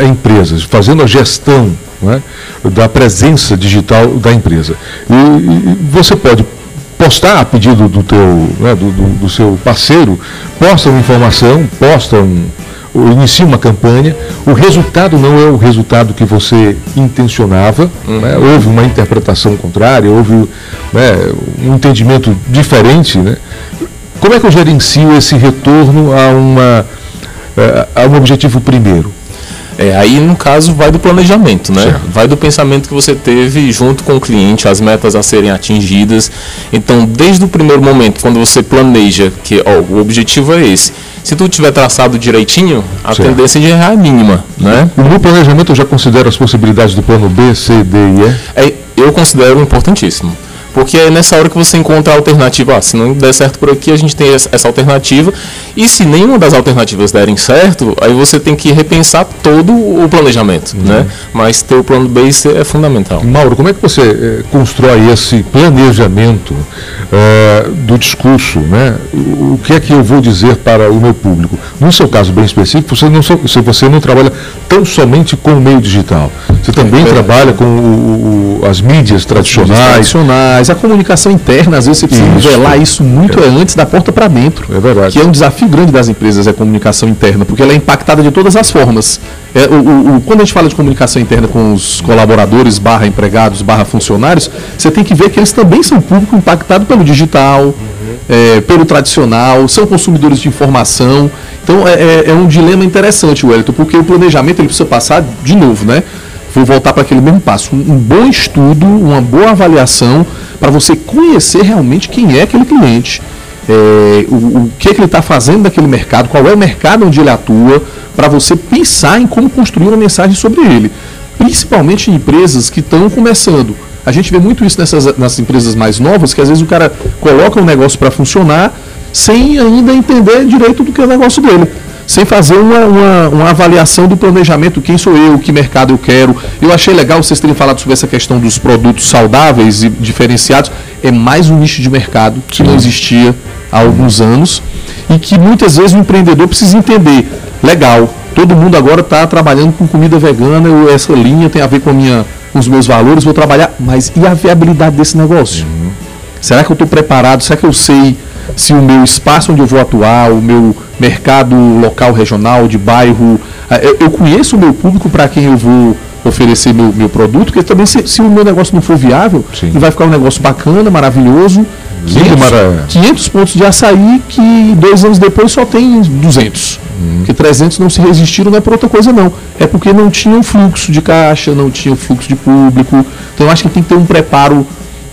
empresas, fazendo a gestão né, da presença digital da empresa. E, e, você pode postar a pedido do, teu, né, do, do, do, seu parceiro, posta uma informação, posta um, inicia uma campanha, o resultado não é o resultado que você intencionava, uhum. né, houve uma interpretação contrária, houve né, um entendimento diferente. Né? Como é que eu gerencio esse retorno a, uma, eh, a um objetivo primeiro?
É, aí, no caso, vai do planejamento, né? Certo. Vai do pensamento que você teve junto com o cliente, as metas a serem atingidas. Então, desde o primeiro momento, quando você planeja que ó, o objetivo é esse, se tu tiver traçado direitinho, a certo. tendência de errar é mínima, né?
No planejamento, eu já considero as possibilidades do plano B, C, D e E?
É, eu considero importantíssimo. Porque é nessa hora que você encontra a alternativa. Ah, se não der certo por aqui, a gente tem essa alternativa. E se nenhuma das alternativas derem certo, aí você tem que repensar todo o planejamento, uhum. né? Mas ter o plano B é fundamental.
Mauro, como é que você eh, constrói esse planejamento eh, do discurso, né? O que é que eu vou dizer para o meu público? No seu caso bem específico, você não, você não trabalha tão somente com o meio digital. Você também é, trabalha com o, o, as mídias tradicionais.
tradicionais, a comunicação interna, às vezes você precisa isso. nivelar isso muito é. antes da porta para dentro.
É verdade.
Que é um desafio grande das empresas, é a comunicação interna, porque ela é impactada de todas as formas. É, o, o, quando a gente fala de comunicação interna com os colaboradores, barra empregados, barra funcionários, você tem que ver que eles também são público impactado pelo digital, é, pelo tradicional, são consumidores de informação. Então é, é, é um dilema interessante, Wellington, porque o planejamento ele precisa passar de novo, né? Vou voltar para aquele mesmo passo. Um, um bom estudo, uma boa avaliação para você conhecer realmente quem é aquele cliente. É, o, o, que, é que ele está fazendo naquele mercado, qual é o mercado onde ele atua, para você pensar em como construir uma mensagem sobre ele. Principalmente em empresas que estão começando. A gente vê muito isso nessas, nas empresas mais novas, que às vezes o cara coloca um negócio para funcionar sem ainda entender direito do que é o negócio dele sem fazer uma, uma, uma, avaliação do planejamento, quem sou eu, que mercado eu quero. Eu achei legal vocês terem falado sobre essa questão dos produtos saudáveis e diferenciados. É mais um nicho de mercado que não existia há alguns anos e que muitas vezes o empreendedor precisa entender. Legal, todo mundo agora está trabalhando com comida vegana, eu, essa linha tem a ver com, a minha, com os meus valores, vou trabalhar, mas e a viabilidade desse negócio? Uhum. Será que eu estou preparado? Será que eu sei se o meu espaço onde eu vou atuar, o meu mercado local, regional, de bairro, eh, eu, eu conheço o meu público para quem eu vou oferecer meu, meu produto, porque também se, se o meu negócio não for viável, Sim. vai ficar um negócio bacana, maravilhoso, 500, mara... 500 pontos de açaí que dois anos depois só tem 200. Uhum. Que 300 não se resistiram não é por outra coisa não. É porque não tinham fluxo de caixa, não tinham fluxo de público. Então eu acho que tem que ter um preparo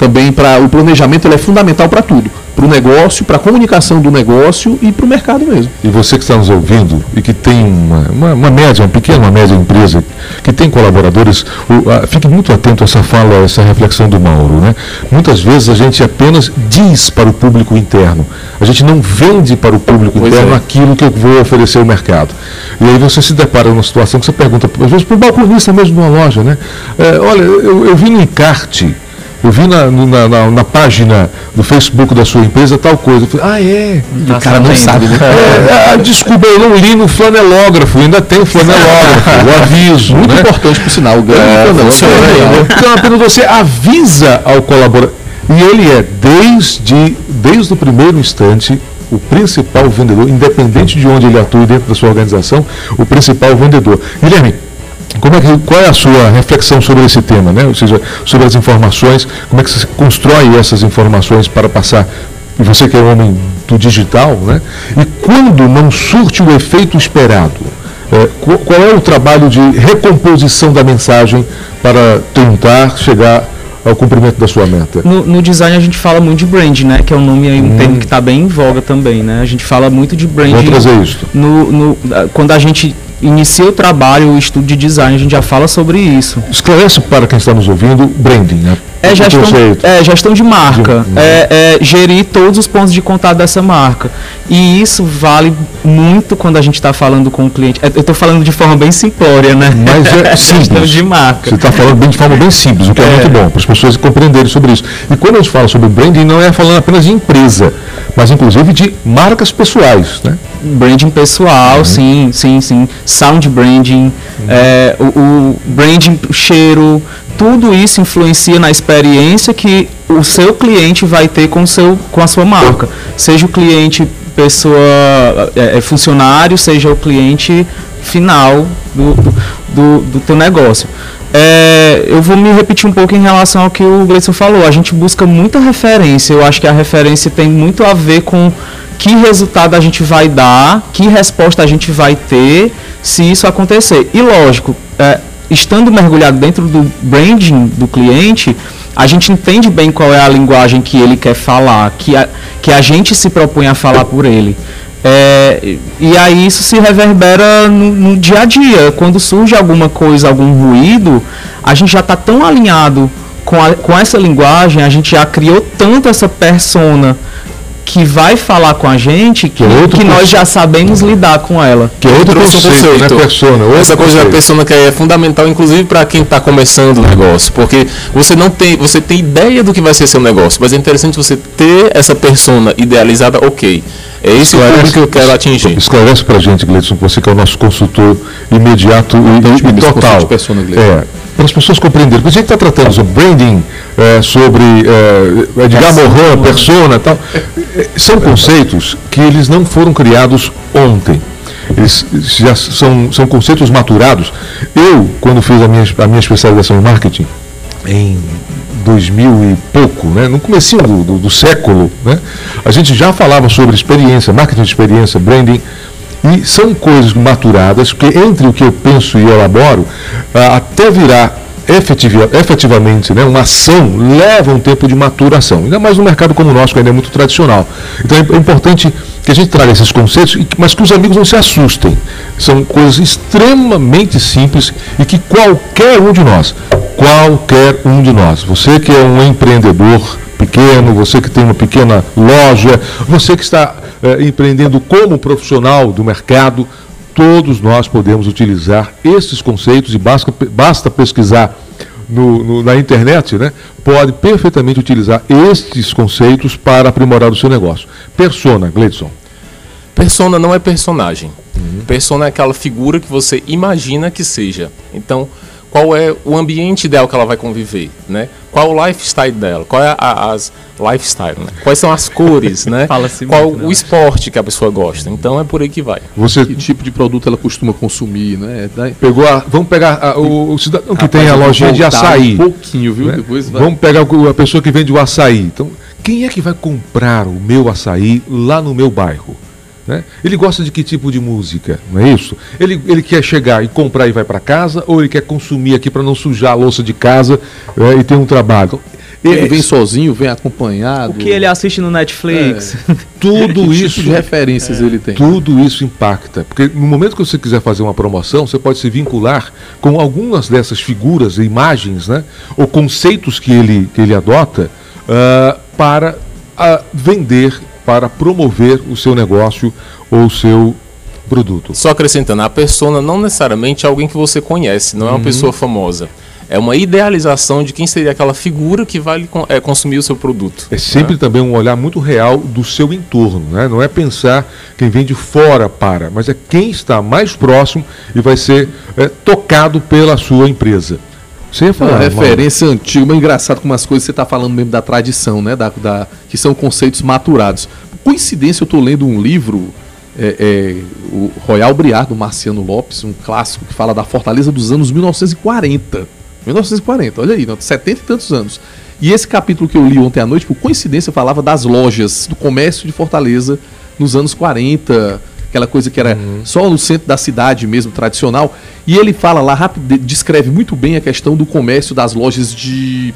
também para o planejamento, ele é fundamental para tudo para o negócio, para a comunicação do negócio e para o mercado mesmo.
E você que está nos ouvindo e que tem uma, uma, uma média, uma pequena, uma média empresa, que tem colaboradores, o, a, fique muito atento a essa fala, a essa reflexão do Mauro. Né? Muitas vezes a gente apenas diz para o público interno, a gente não vende para o público pois interno é. aquilo que eu vou oferecer ao mercado. E aí você se depara numa situação que você pergunta, às vezes, para o balconista mesmo de uma loja, né? É, olha, eu, eu vi no encarte eu vi na, na, na, na, página do Facebook da sua empresa tal coisa. Eu falei, ah, é.
o cara não sabe, né?
É, ah, desculpa, eu não li no flanelógrafo, ainda tem flanelógrafo, o aviso.
Muito
né?
importante, por sinal, o grande é,
flanelógrafo. Então, apenas você avisa ao colaborador. E ele é, desde, desde o primeiro instante, o principal vendedor, independente de onde ele atue dentro da sua organização, o principal vendedor. Guilherme, como é que, qual é a sua reflexão sobre esse tema, né? ou seja, sobre as informações, como é que você constrói essas informações para passar, e você que é um homem do digital, né? e quando não surte o efeito esperado, é, qual é o trabalho de recomposição da mensagem para tentar chegar ao cumprimento da sua meta?
No, no, design a gente fala muito de brand, né? Que é um nome um hum. termo que está bem em voga também, né? A gente fala muito de brand.
Vamos trazer isso.
No, no, quando a gente inicia o trabalho, o estudo de design, a gente já fala sobre isso.
Esclarece para quem está nos ouvindo, branding, né?
É gestão, é gestão de marca, é, é, gerir todos os pontos de contato dessa marca. E isso vale muito quando a gente está falando com o cliente. É, eu estou falando de forma bem simplória, né?
Mas é simples. gestão
de marca.
Você está falando bem de forma bem simples, o que é, é muito bom, para as pessoas compreenderem sobre isso. E quando a gente fala sobre branding, não é falando apenas de empresa, mas inclusive de marcas pessoais, né?
Branding pessoal, uhum. sim, sim, sim. Sound branding, uhum. é, o, o branding cheiro, tudo isso influencia na experiência que o seu cliente vai ter com, seu, com a sua marca. Seja o cliente pessoa é, é funcionário, seja o cliente final do, do, do teu negócio. É, eu vou me repetir um pouco em relação ao que o Gleison falou. A gente busca muita referência. Eu acho que a referência tem muito a ver com que resultado a gente vai dar, que resposta a gente vai ter se isso acontecer. E lógico, é, estando mergulhado dentro do branding do cliente, a gente entende bem qual é a linguagem que ele quer falar, que a, que a gente se propõe a falar por ele. É, e aí isso se reverbera no, no, dia a dia. Quando surge alguma coisa, algum ruído, a gente já está tão alinhado com, a, com essa linguagem, a gente já criou tanto essa persona que vai falar com a gente que,
é
que nós já sabemos lidar com ela.
Que é outro conceito, conceito, né, persona.
Essa coisa da persona que é fundamental, inclusive para quem está começando o negócio, porque você não tem, você tem ideia do que vai ser seu negócio, mas é interessante você ter essa persona idealizada, ok. É esse o público que eu quero atingir.
Esclarece para a gente, Gleison, você que é o nosso consultor imediato e, e total. De persona, é, para as pessoas compreenderem. Porque a gente está tratando sobre branding, é, sobre é, Edgar Morin, persona tal. São conceitos que eles não foram criados ontem. Eles já são, são conceitos maturados. Eu, quando fiz a minha, a minha especialização em marketing, em 2000 e pouco, né, no começo do, do, do, século, né, a gente já falava sobre experiência, marketing de experiência, branding, e são coisas maturadas, que entre o que eu penso e elaboro, até virar efetiva, efetivamente né, uma ação leva um tempo de maturação, ainda mais no mercado como o nosso, que ainda é muito tradicional. Então é importante que a gente traga esses conceitos, mas que os amigos não se assustem. São coisas extremamente simples e que qualquer um de nós, qualquer um de nós, você que é um empreendedor pequeno, você que tem uma pequena loja, você que está é, empreendendo como profissional do mercado, todos nós podemos utilizar esses conceitos e basta, basta pesquisar no, no, na internet, né, pode perfeitamente utilizar estes conceitos para aprimorar o seu negócio. Persona, Gleidson.
Persona não é personagem. Uhum. Persona é aquela figura que você imagina que seja. Então, qual é o ambiente ideal que ela vai conviver, né? Qual o lifestyle dela? Qual é a, as lifestyle, né? Quais são as cores, né? Qual muito, o né? esporte que a pessoa gosta? Então é por aí que vai.
Você que tipo de produto ela costuma consumir, né? Pegou a, vamos pegar a, o, o, cidadão que Rapaz, tem a lojinha de açaí.
Um pouquinho, viu? Né?
Depois vai. Vamos pegar a pessoa que vende o açaí. Então, quem é que vai comprar o meu açaí lá no meu bairro? Né? Ele gosta de que tipo de música, não é isso? Ele, ele quer chegar e comprar e vai para casa, ou ele quer consumir aqui para não sujar a louça de casa é, e ter um trabalho?
Ele é, vem sozinho, vem acompanhado.
O que ele assiste no Netflix.
É. Tudo
que
isso.
Tipo de referências
é.
ele tem.
Tudo isso impacta. Porque no momento que você quiser fazer uma promoção, você pode se vincular com algumas dessas figuras, imagens, né? Ou conceitos que ele, que ele adota uh, para uh, vender para promover o seu negócio ou o seu produto.
Só acrescentando, a persona não necessariamente é alguém que você conhece, não é uma uhum. pessoa famosa. É uma idealização de quem seria aquela figura que vai é, consumir o seu produto.
É sempre né? também um olhar muito real do seu entorno, né? não é pensar quem vem de fora para, mas é quem está mais próximo e vai ser é, tocado pela sua empresa.
Você ia falar. Uma referência mano. antiga, mas engraçado como as coisas você está falando mesmo da tradição, né? Da, da, que são conceitos maturados. Coincidência, eu estou lendo um livro, é, é, o Royal Briar, do Marciano Lopes, um clássico que fala da Fortaleza dos anos 1940. 1940, olha aí, 70 e tantos anos. E esse capítulo que eu li ontem à noite, por coincidência, falava das lojas, do comércio de Fortaleza nos anos 40 aquela coisa que era uhum. só no centro da cidade mesmo, tradicional. E ele fala lá, rápido, descreve muito bem a questão do comércio das lojas de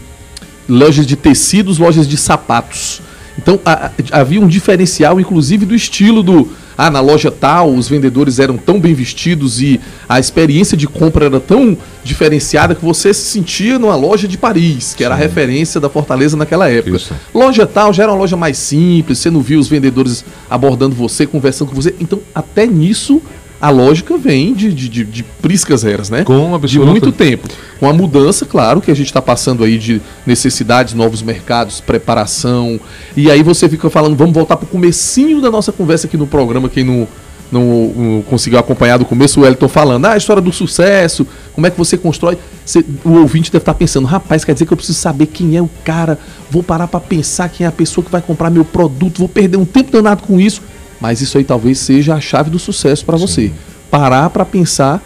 lojas de tecidos, lojas de sapatos. Então a, havia um diferencial, inclusive, do estilo do. Ah, na loja tal, os vendedores eram tão bem vestidos e a experiência de compra era tão diferenciada que você se sentia numa loja de Paris, que Sim. era a referência da Fortaleza naquela época. Isso. Loja tal já era uma loja mais simples, você não via os vendedores abordando você, conversando com você. Então, até nisso a lógica vem de, de, de, de priscas eras, né?
Com
de muito tempo. Com a mudança, claro, que a gente está passando aí de necessidades, novos mercados, preparação. E aí você fica falando, vamos voltar para o comecinho da nossa conversa aqui no programa, quem não, não, não, conseguiu acompanhar do começo, o Elton falando, ah, a história do sucesso, como é que você constrói. Você, o ouvinte deve estar tá pensando, rapaz, quer dizer que eu preciso saber quem é o cara, vou parar para pensar quem é a pessoa que vai comprar meu produto, vou perder um tempo danado com isso. Mas isso aí talvez seja a chave do sucesso para você. Parar para pensar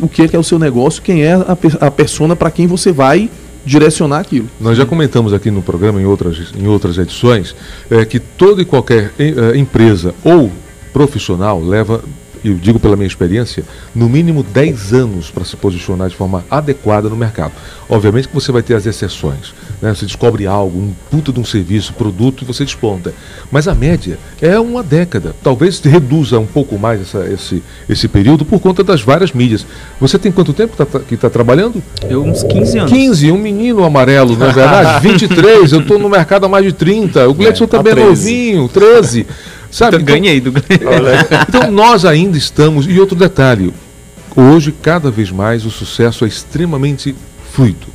o que é, que é o seu negócio, quem é a, a persona para quem você vai direcionar aquilo.
Nós já comentamos aqui no programa, em outras, em outras edições, é, que toda e qualquer é, empresa ou profissional leva eu digo pela minha experiência, no mínimo 10 anos para se posicionar de forma adequada no mercado. Obviamente que você vai ter as exceções. Né? Você descobre algo, um puta de um serviço, produto e você desponta. Mas a média é uma década. Talvez reduza um pouco mais essa, esse, esse período por conta das várias mídias. Você tem quanto tempo tá, que está trabalhando?
Eu, uns 15 anos.
15, um menino amarelo, não é verdade? 23, eu estou no mercado há mais de 30. O Gleison é, também é novinho, 13. Sabe?
Então, ganhei do
Então nós ainda estamos. E outro detalhe: hoje, cada vez mais, o sucesso é extremamente fluido.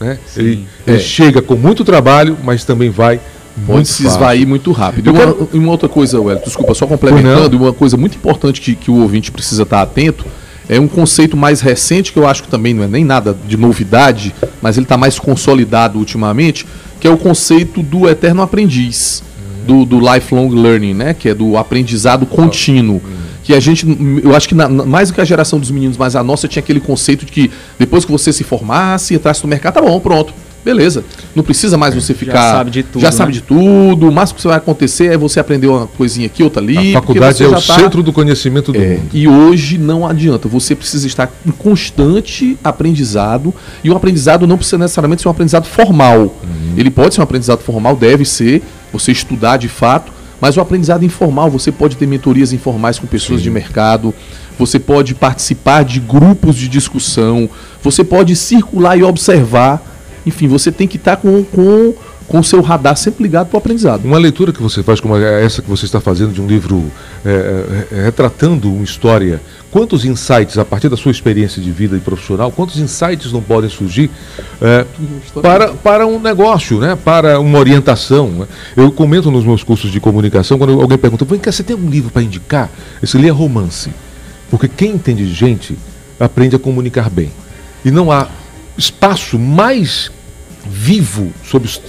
Né? Ele, é. ele, chega com muito trabalho, mas também vai.
Pode se esvair muito rápido. E uma, quero... uma, outra coisa, Wellington, desculpa, só complementando, uma coisa muito importante que, que o ouvinte precisa estar atento é um conceito mais recente, que eu acho que também não é nem nada de novidade, mas ele está mais consolidado ultimamente, que é o conceito do eterno aprendiz do, do lifelong learning, né? Que é do aprendizado contínuo. Que a gente, eu acho que na, mais do que a geração dos meninos, mas a nossa tinha aquele conceito de que depois que você se formasse, entrasse no mercado, tá bom, pronto. Beleza. Não precisa mais você ficar. Já
sabe de tudo.
Já né? sabe de tudo. O máximo que vai acontecer é você aprender uma coisinha aqui, outra ali.
A faculdade é o tá... centro do conhecimento do é, mundo.
E hoje não adianta. Você precisa estar em constante aprendizado. E o aprendizado não precisa necessariamente ser um aprendizado formal. Uhum. Ele pode ser um aprendizado formal, deve ser você estudar de fato, mas o aprendizado informal, você pode ter mentorias informais com pessoas Sim. de mercado, você pode participar de grupos de discussão, você pode circular e observar. Enfim, você tem que estar com, com com o seu radar sempre ligado para o aprendizado.
Uma leitura que você faz, como essa que você está fazendo, de um livro é, é, retratando uma história, quantos insights, a partir da sua experiência de vida e profissional, quantos insights não podem surgir é, para, para um negócio, né? para uma orientação? Né? Eu comento nos meus cursos de comunicação, quando alguém pergunta, vem cá, você tem um livro para indicar? Esse livro é romance. Porque quem entende gente aprende a comunicar bem. E não há espaço mais vivo sobre os,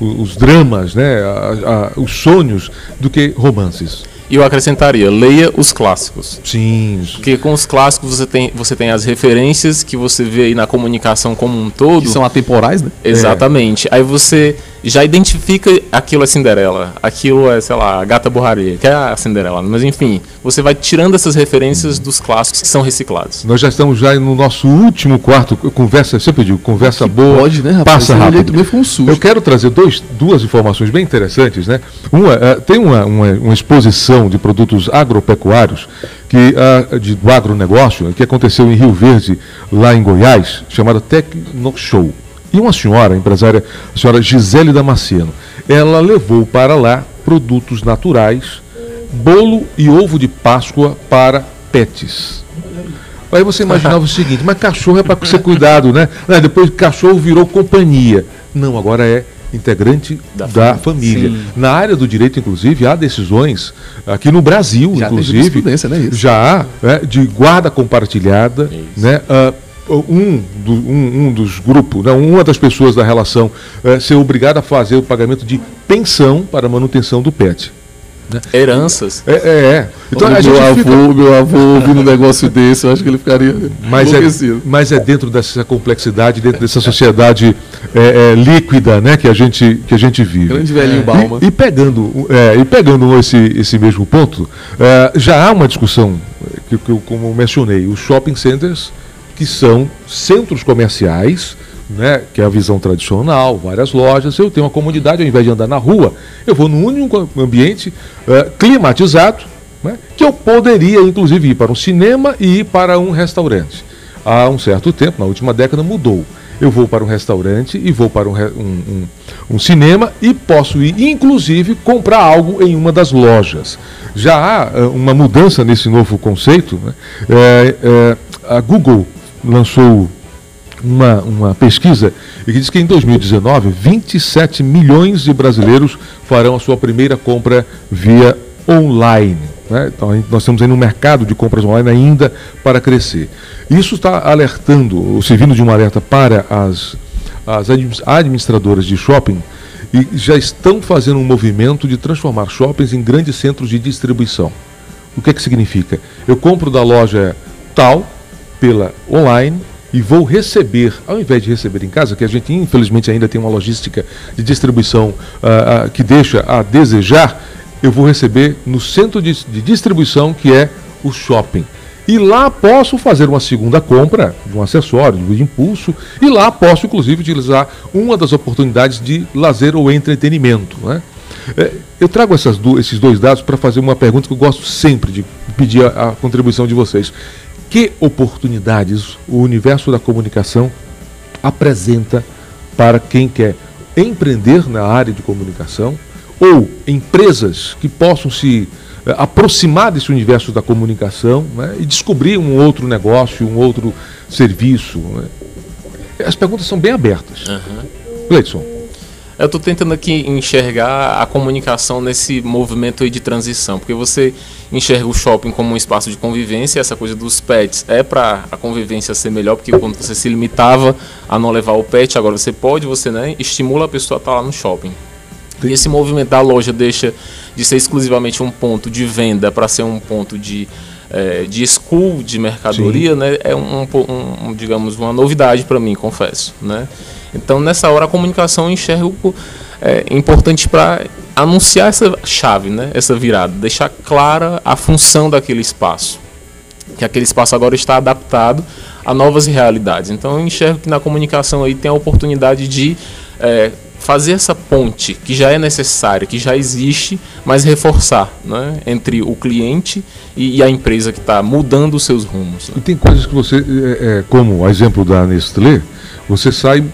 os dramas, né, a, a, os sonhos, do que romances.
E eu acrescentaria, leia os clássicos.
Sim.
Porque com os clássicos você tem, você tem as referências que você vê aí na comunicação como um todo. Que
são atemporais, né?
Exatamente. É. Aí você já identifica aquilo é Cinderela, aquilo é, sei lá, a Gata Borraria, que é a Cinderela. Mas enfim, você vai tirando essas referências dos clássicos que são reciclados.
Nós já estamos já no nosso último quarto, conversa, sempre digo, conversa que boa,
pode, né, rapaz?
passa rápido.
Também foi um susto.
Eu quero trazer dois, duas informações bem interessantes, né? Uma, uh, tem uma, uma, uma, exposição de produtos agropecuários que, uh, de, do agronegócio que aconteceu em Rio Verde, lá em Goiás, chamada Tecno Show. E uma senhora, empresária, a senhora Gisele Damasceno, ela levou para lá produtos naturais, bolo e ovo de Páscoa para pets. Aí você imaginava o seguinte, mas cachorro é para ser cuidado, né? Depois cachorro virou companhia. Não, agora é integrante da, da família. Na área do direito, inclusive, há decisões aqui no Brasil, já inclusive, né, já há é, de guarda compartilhada, né? Uh, um, do, um, um, dos grupos, não, uma das pessoas da relação é, ser obrigada a fazer o pagamento de pensão para a manutenção do pet.
Né? Heranças.
É, é. é.
Então, a meu, avô, fica... meu avô ouvindo um negócio desse, eu acho que ele ficaria
mas é, mas é dentro dessa complexidade, dentro dessa sociedade é, é, líquida né, que, a gente, que a gente vive.
Grande velhinho Balma.
E, e pegando, é, e pegando esse, esse mesmo ponto, é, já há uma discussão, que, que eu, como eu mencionei, os shopping centers que são centros comerciais, né, que é a visão tradicional, várias lojas. Eu tenho uma comunidade, ao invés de andar na rua, eu vou num único ambiente uh, climatizado, né, que eu poderia, inclusive, ir para um cinema e ir para um restaurante. Há um certo tempo, na última década, mudou. Eu vou para um restaurante e vou para um, um, um, um cinema e posso ir, inclusive, comprar algo em uma das lojas. Já há uh, uma mudança nesse novo conceito. Né? É, é, a Google lançou uma, uma pesquisa e que diz que em 2019 27 milhões de brasileiros farão a sua primeira compra via online. Né? Então nós estamos aí no mercado de compras online ainda para crescer. Isso está alertando, ou servindo de um alerta para as, as administradoras de shopping e já estão fazendo um movimento de transformar shoppings em grandes centros de distribuição. O que é que significa? Eu compro da loja tal, pela online e vou receber, ao invés de receber em casa, que a gente infelizmente ainda tem uma logística de distribuição uh, uh, que deixa a desejar, eu vou receber no centro de, de distribuição que é o shopping. E lá posso fazer uma segunda compra de um acessório, de impulso, e lá posso, inclusive, utilizar uma das oportunidades de lazer ou entretenimento. Né? É, eu trago esses dois dados para fazer uma pergunta que eu gosto sempre de pedir a, a contribuição de vocês. Que oportunidades o universo da comunicação apresenta para quem quer empreender na área de comunicação ou empresas que possam se eh, aproximar desse universo da comunicação né, e descobrir um outro negócio, um outro serviço. Né. As perguntas são bem abertas. Uhum. Gleidson.
Eu estou tentando aqui enxergar a comunicação nesse movimento aí de transição, porque você enxerga o shopping como um espaço de convivência, essa coisa dos pets é para a convivência ser melhor, porque quando você se limitava a não levar o pet, agora você pode, você né, estimula a pessoa a estar tá lá no shopping. E esse movimento da loja deixa de ser exclusivamente um ponto de venda para ser um ponto de, é, de school de mercadoria, né? É um, um, um, digamos, uma novidade para mim, confesso, né? Então, nessa hora, a comunicação eu enxergo é, importante para anunciar essa chave, né? essa virada, deixar clara a função daquele espaço. Que aquele espaço agora está adaptado a novas realidades. Então, eu enxergo que na comunicação aí tem a oportunidade de é, fazer essa ponte que já é necessária, que já existe, mas reforçar né, entre o cliente e, e a empresa que está mudando os seus rumos. Né?
E tem coisas que você, é, é, como o exemplo da Nestlé, você sai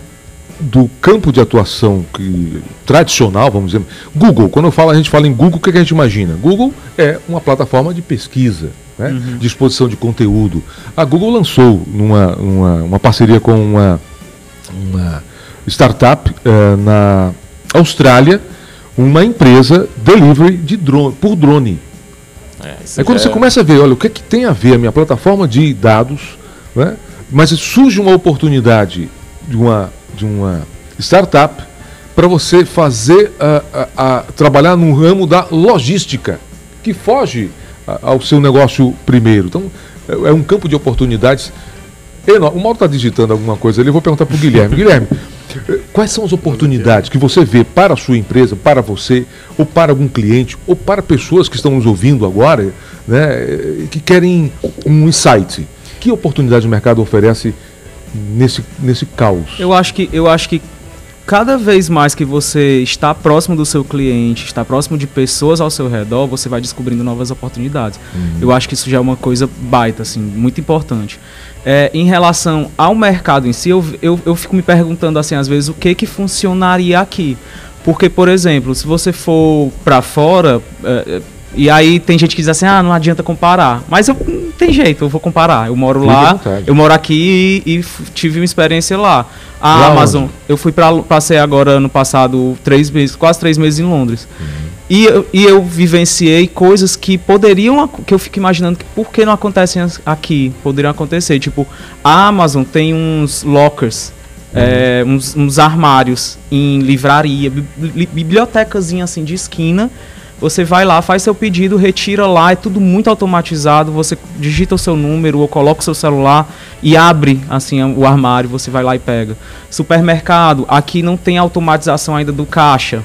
do campo de atuação que, tradicional, vamos dizer. Google, quando eu falo, a gente fala em Google, o que, é que a gente imagina? Google é uma plataforma de pesquisa, né? uhum. de exposição de conteúdo. A Google lançou numa, uma, uma parceria com uma, uma startup eh, na Austrália uma empresa delivery de drone, por drone. É, Aí quando você é... começa a ver, olha, o que, é que tem a ver a minha plataforma de dados, né? mas surge uma oportunidade de uma de uma startup para você fazer a, trabalhar no ramo da logística, que foge ao seu negócio primeiro. Então, é, é um campo de oportunidades enorme. O Mauro está digitando alguma coisa ali, eu vou perguntar para o Guilherme. Guilherme, quais são as oportunidades que você vê para a sua empresa, para você, ou para algum cliente, ou para pessoas que estão nos ouvindo agora, né, que querem um insight? Que oportunidade o mercado oferece nesse, nesse caos?
Eu acho que eu acho que cada vez mais que você está próximo do seu cliente, está próximo de pessoas ao seu redor, você vai descobrindo novas oportunidades. Uhum. Eu acho que isso já é uma coisa baita, assim, muito importante. É, em relação ao mercado em si, eu, eu, eu fico me perguntando, assim, às vezes, o que que funcionaria aqui. Porque, por exemplo, se você for para fora, é, e aí tem gente que diz assim, ah, não adianta comparar. Mas eu tem jeito, eu vou comparar. Eu moro lá, eu moro aqui e, e tive uma experiência lá. A Amazon, onde? eu fui para passei agora ano passado três meses, quase três meses em Londres. Uhum. E, eu, e eu vivenciei coisas que poderiam, que eu fico imaginando que por que não acontecem aqui, poderiam acontecer. Tipo, a Amazon tem uns lockers, uhum. é, uns, uns armários em livraria, bibliotecazinha assim de esquina você vai lá, faz seu pedido, retira lá, é tudo muito automatizado. Você digita o seu número ou coloca o seu celular e abre assim o armário, você vai lá e pega. Supermercado, aqui não tem automatização ainda do caixa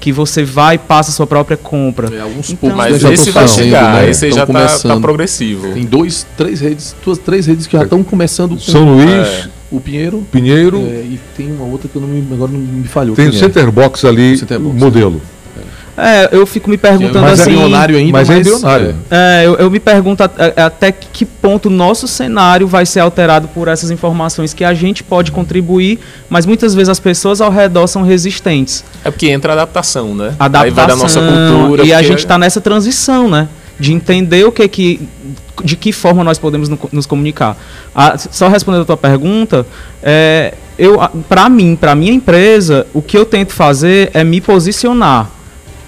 que você vai e passa a sua própria compra.
É, alguns então, mas esse vai chegar, né? esse já está tá progressivo.
Tem dois, três redes, duas, três redes que já estão começando. Com,
São Luís, é,
o Pinheiro,
Pinheiro
é, e tem uma outra que eu não me, agora não me falhou.
Tem o Center Box ali, o Center Box, modelo.
É, eu fico me perguntando
mas
é assim.
É milionário ainda, mas, é mas é milionário.
É, eu, eu, me pergunto até que ponto o nosso cenário vai ser alterado por essas informações que a gente pode contribuir, mas muitas vezes as pessoas ao redor são resistentes.
É porque entra a adaptação, né?
Adaptação. Aí vai da nossa cultura. E a gente está nessa transição, né? De entender o que que de que forma nós podemos nos comunicar. Ah, só respondendo a tua pergunta, é, eu, para mim, para minha empresa, o que eu tento fazer é me posicionar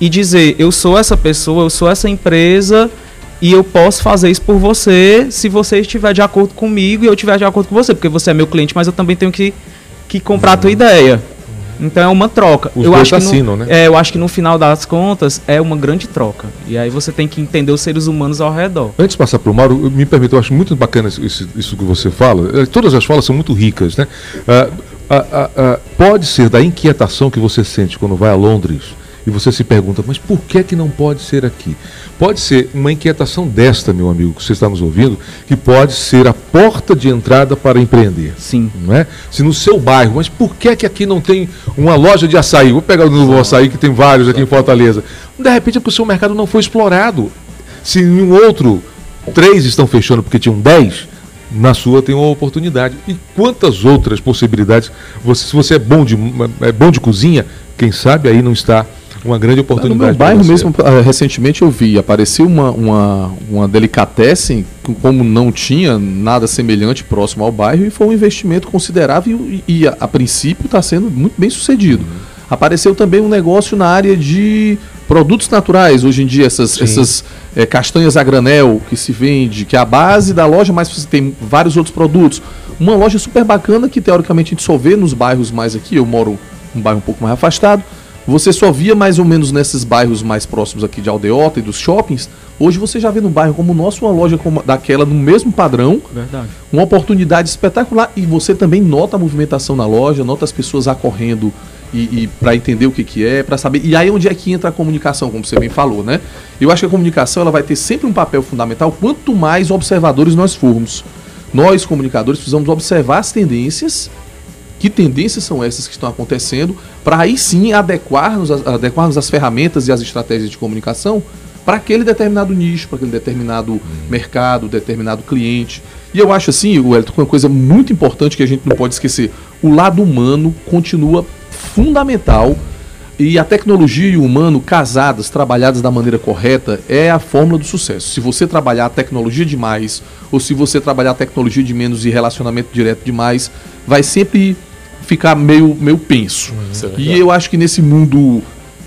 e dizer: eu sou essa pessoa, eu sou essa empresa e eu posso fazer isso por você se você estiver de acordo comigo e eu estiver de acordo com você, porque você é meu cliente, mas eu também tenho que, que comprar a tua ideia. Então é uma troca.
Os
eu
acho
assinam,
no, né?
É, eu acho que no final das contas é uma grande troca. E aí você tem que entender os seres humanos ao redor.
Antes de passar para o Mauro, me permita, eu acho muito bacana isso, isso, que você fala. Eh, todas as falas são muito ricas, né? Uh, uh, uh, pode ser da inquietação que você sente quando vai a Londres e você se pergunta, mas por que que não pode ser aqui? Pode ser uma inquietação desta, meu amigo, que você está nos ouvindo, que pode ser a porta de entrada para empreender.
Sim.
Não é? Se no seu bairro, mas por que que aqui não tem uma loja de açaí? Vou pegar o novo açaí, que tem vários aqui em Fortaleza. De repente é porque o seu mercado não foi explorado. Se em um outro, três estão fechando porque tinham dez, na sua tem uma oportunidade. E quantas outras possibilidades? Você, se você é bom de, é bom de cozinha, quem sabe aí não está uma grande
No
oportunidade.
meu bairro mesmo, ah, recentemente eu vi, apareceu uma, uma, uma delicatessen, com- como não tinha nada semelhante próximo ao bairro, e foi um investimento considerável e, e a, a princípio está sendo muito bem sucedido. Apareceu também um negócio na área de produtos naturais, hoje em dia, essas, essas eh, castanhas a granel que se vende, que é a base da loja, mas você tem vários outros produtos. Uma loja super bacana que teoricamente a gente só vê nos bairros mais aqui, eu moro num bairro um pouco mais afastado, você só via mais ou menos nesses bairros mais próximos aqui de Aldeota e dos shoppings. Hoje você já vê no bairro como o nosso uma loja como daquela no mesmo padrão,
Verdade.
uma oportunidade espetacular e você também nota a movimentação na loja, nota as pessoas acorrendo e, e para entender o que, que é, para saber. E aí onde é que entra a comunicação, como você bem falou, né? Eu acho que a comunicação ela vai ter sempre um papel fundamental quanto mais observadores nós formos. Nós comunicadores precisamos observar as tendências que tendências são essas que estão acontecendo, para aí sim adequar-nos às- adequarmos as ferramentas e as estratégias de comunicação para aquele determinado nicho, para aquele determinado mercado, determinado cliente. E eu acho assim, Wellington, uma coisa muito importante que a gente não pode esquecer: o lado humano continua fundamental e a tecnologia e o humano casadas, trabalhadas da maneira correta, é a fórmula do sucesso. Se você trabalhar a tecnologia demais, ou se você trabalhar a tecnologia de menos e relacionamento direto demais, vai sempre ficar meio, meio penso.
Isso é
E eu acho que nesse mundo.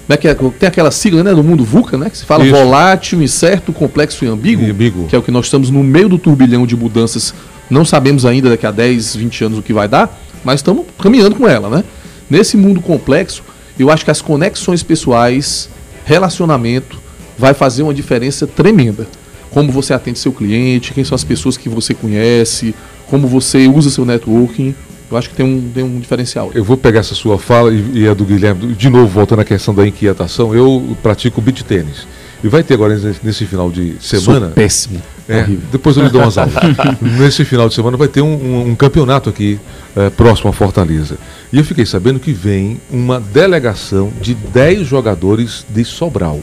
Como é que é? Tem aquela sigla né, do mundo VUCA, né? Que se fala
Isso.
volátil, incerto, complexo e ambíguo.
E ambíguo.
Que é o que nós estamos no meio do turbilhão de mudanças. Não sabemos ainda daqui a 10, 20 anos o que vai dar, mas estamos caminhando com ela, né? Nesse mundo complexo, eu acho que as conexões pessoais, relacionamento, vai fazer uma diferença tremenda. Como você atende seu cliente, quem são as pessoas que você conhece, como você usa seu networking. Eu acho que tem um, tem um diferencial.
Eu vou pegar essa sua fala e, e a do Guilherme, de novo, voltando à questão da inquietação, eu pratico beach tênis. E vai ter agora, nesse, final de semana.
Sou péssimo.
É,
Horrível.
depois eu lhe dou umas aulas. Nesse final de semana vai ter um, um- um campeonato aqui eh, próximo a Fortaleza. E eu fiquei sabendo que vem uma delegação de 10 jogadores de Sobral.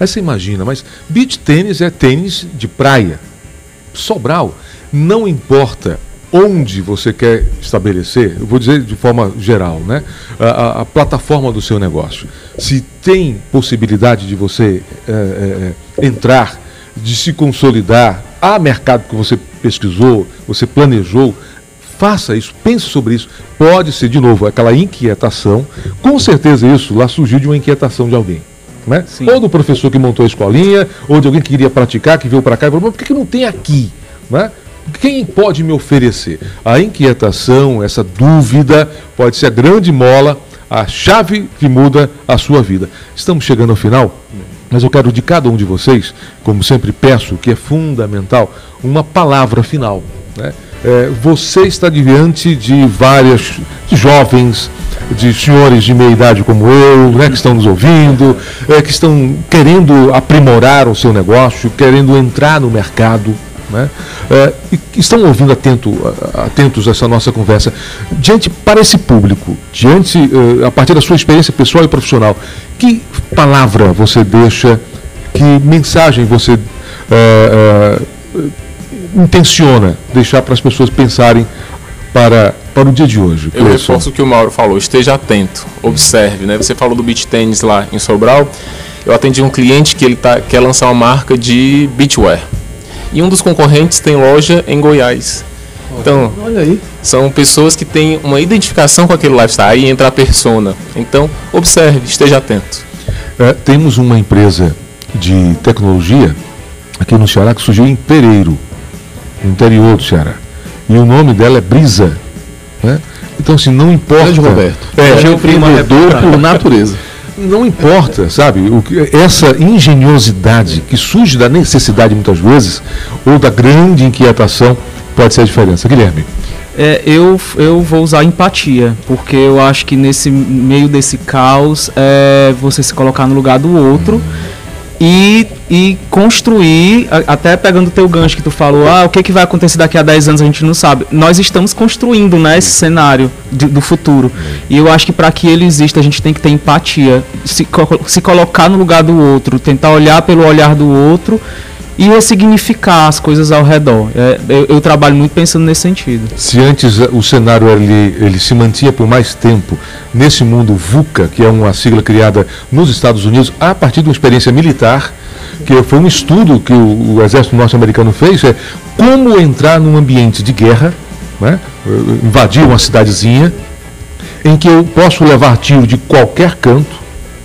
Aí você imagina, mas beach tênis é tênis de praia. Sobral, não importa onde você quer estabelecer, eu vou dizer de forma geral, né? A, a- plataforma do seu negócio. Se tem possibilidade de você eh, eh, entrar, de se consolidar, há mercado que você pesquisou, você planejou, faça isso, pense sobre isso. Pode ser, de novo, aquela inquietação. Com certeza isso lá surgiu de uma inquietação de alguém. Né?
Sim.
Ou do professor que montou a escolinha, ou de alguém que queria praticar, que veio para cá e falou, mas por que, que não tem aqui? Né? Quem pode me oferecer? A inquietação, essa dúvida, pode ser a grande mola, a chave que muda a sua vida. Estamos chegando ao final, mas eu quero de cada um de vocês, como sempre peço, que é fundamental, uma palavra final. Né? É, você está diante de várias de jovens, de senhores de meia idade como eu, né, que estão nos ouvindo, é, que estão querendo aprimorar o seu negócio, querendo entrar no mercado. Né? É, estão ouvindo atento, atentos a essa nossa conversa. Diante para esse público, diante eh, a partir da sua experiência pessoal e profissional, que palavra você deixa, que mensagem você eh, eh, intenciona deixar para as pessoas pensarem para, para o dia de hoje?
Eu reforço o que o Mauro falou, esteja atento, observe, né? Você falou do beach tênis lá em Sobral. Eu atendi um cliente que ele tá, quer lançar uma marca de beachwear. E um dos concorrentes tem loja em Goiás. Então,
Olha aí.
são pessoas que têm uma identificação com aquele lifestyle, aí entra a persona. Então, observe, esteja atento.
É, temos uma empresa de tecnologia aqui no Ceará que surgiu em Pereiro, no interior do Ceará. E o nome dela é Brisa. né? Então, assim, não importa.
Grande Roberto.
É,
é empreendedor por natureza.
Não importa, sabe? O que, essa engenhosidade que surge da necessidade muitas vezes, ou da grande inquietação, pode ser a diferença. Guilherme.
É, eu, eu vou usar empatia, porque eu acho que nesse meio desse caos é você se colocar no lugar do outro e, e construir, até pegando o teu gancho que tu falou, ah, o que, que vai acontecer daqui a 10 anos a gente não sabe. Nós estamos construindo né, esse cenário de- do futuro. E eu acho que para que ele exista a gente tem que ter empatia, se, se colocar no lugar do outro, tentar olhar pelo olhar do outro e ressignificar as coisas ao redor. É, eu, eu trabalho muito pensando nesse sentido.
Se antes eh, o cenário ele, ele se mantinha por mais tempo nesse mundo VUCA, que é uma sigla criada nos Estados Unidos a partir de uma experiência militar, que foi um estudo que o, o exército norte-americano fez, é como entrar num ambiente de guerra, né, invadir uma cidadezinha, em que eu posso levar tiro de qualquer canto,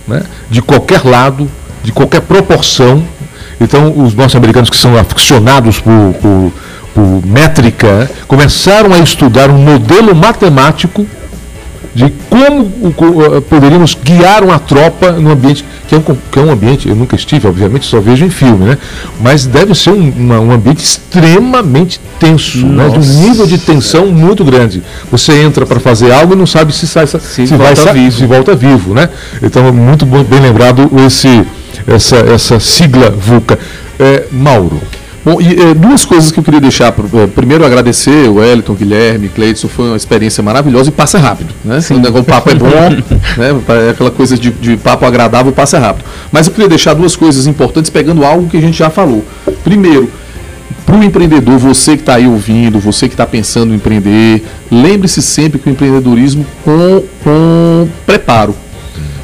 né, de qualquer lado, de qualquer proporção. Então, os norte-americanos que são aficionados por, por- por métrica começaram a estudar um modelo matemático de como eh, poderíamos guiar uma tropa num ambiente que é, um, que é um ambiente, eu nunca estive, obviamente, só vejo em filme, né? Mas deve ser um, uma- um ambiente extremamente tenso, né? de um nível de tensão muito grande. Você entra para fazer algo e não sabe se sai, se, vai
volta
sa-
vivo.
se volta vivo, né? Então, é muito bom- bem lembrado esse, essa, essa sigla VUCA. É, Mauro,
Bom, e eh, duas coisas que eu queria deixar. eh, primeiro, agradecer o Wellington, Guilherme, Cleidson. Foi uma experiência maravilhosa e passa rápido. Né? O, negócio- o papo é bom, né? é aquela coisa de, de papo agradável, passa rápido. Mas eu queria deixar duas coisas importantes, pegando algo que a gente já falou. Primeiro, para o empreendedor, você que está aí ouvindo, você que está pensando em empreender, lembre-se sempre que o empreendedorismo com, com preparo.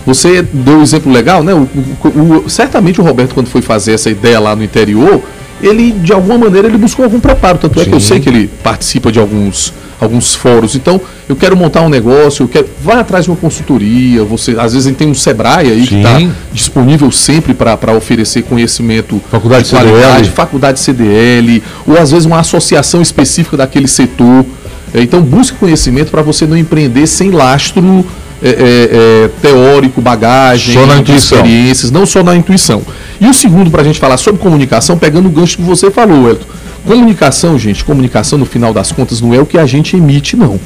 Você deu um exemplo legal, né? O- o- o- certamente o Roberto, quando foi fazer essa ideia lá no interior, ele, de alguma maneira, ele buscou algum preparo. Tanto é que eu
Sim.
sei que ele participa de alguns, alguns fóruns. Então, eu quero montar um negócio, eu quero. Vai atrás de uma consultoria. Você, às vezes tem um Sebrae aí que está
Sim.
disponível sempre para oferecer conhecimento
Faculdade
de qualidade,
CDL.
faculdade CDL, ou às vezes uma associação específica daquele setor. É, Então busque conhecimento para você não empreender sem lastro é, é, é, teórico, bagagem,
Só na intuição.
experiências, não só na intuição. E o segundo, para a gente falar sobre comunicação, pegando o gancho que você falou, Elton. Comunicação, gente, comunicação no final das contas não é o que a gente emite, não.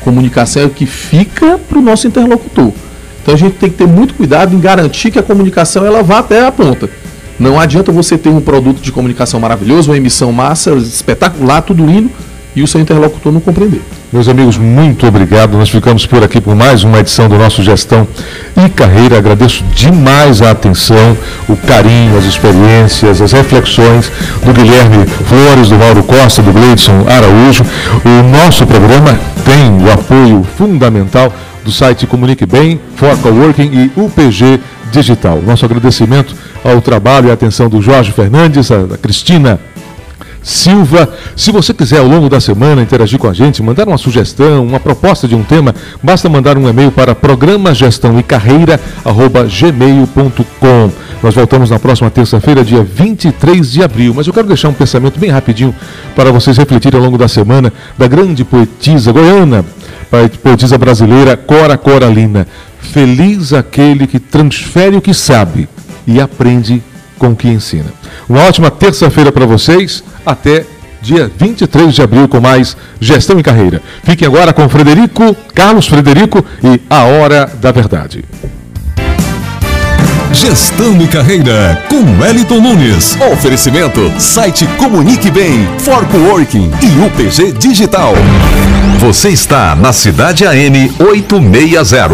Comunicação é o que fica para o nosso interlocutor. Então a gente tem que ter muito cuidado em garantir que a comunicação ela vá até a ponta. Não adianta você ter um produto de comunicação maravilhoso, uma emissão massa, espetacular, tudo lindo, e o seu interlocutor não compreender.
Meus amigos, muito obrigado. Nós ficamos por aqui por mais uma edição do nosso Gestão e Carreira. Agradeço demais a atenção, o carinho, as experiências, as reflexões do Guilherme Flores, do Mauro Costa, do Gleidson Araújo. O nosso programa tem o apoio fundamental do site Comunique Bem, For Coworking e UPG Digital. Nosso agradecimento ao trabalho e atenção do Jorge Fernandes, da Cristina Silva. Se você quiser, ao longo da semana, interagir com a gente, mandar uma sugestão, uma proposta de um tema, basta mandar um e-mail para programa gestão e carreira, gmail.com. Nós voltamos na próxima terça-feira, dia 23 de abril. Mas eu quero deixar um pensamento bem rapidinho para vocês refletirem ao longo da semana da grande poetisa goiana, poetisa brasileira Cora Coralina. Feliz aquele que transfere o que sabe e aprende com o que ensina. Uma ótima terça-feira para vocês. Até dia 23 de abril com mais Gestão e Carreira. Fiquem agora com Frederico, Carlos Frederico e A Hora da Verdade.
Gestão e Carreira, com Wellington Nunes. Oferecimento, site Comunique Bem, For Coworking e UPG Digital. Você está na Cidade AM 860.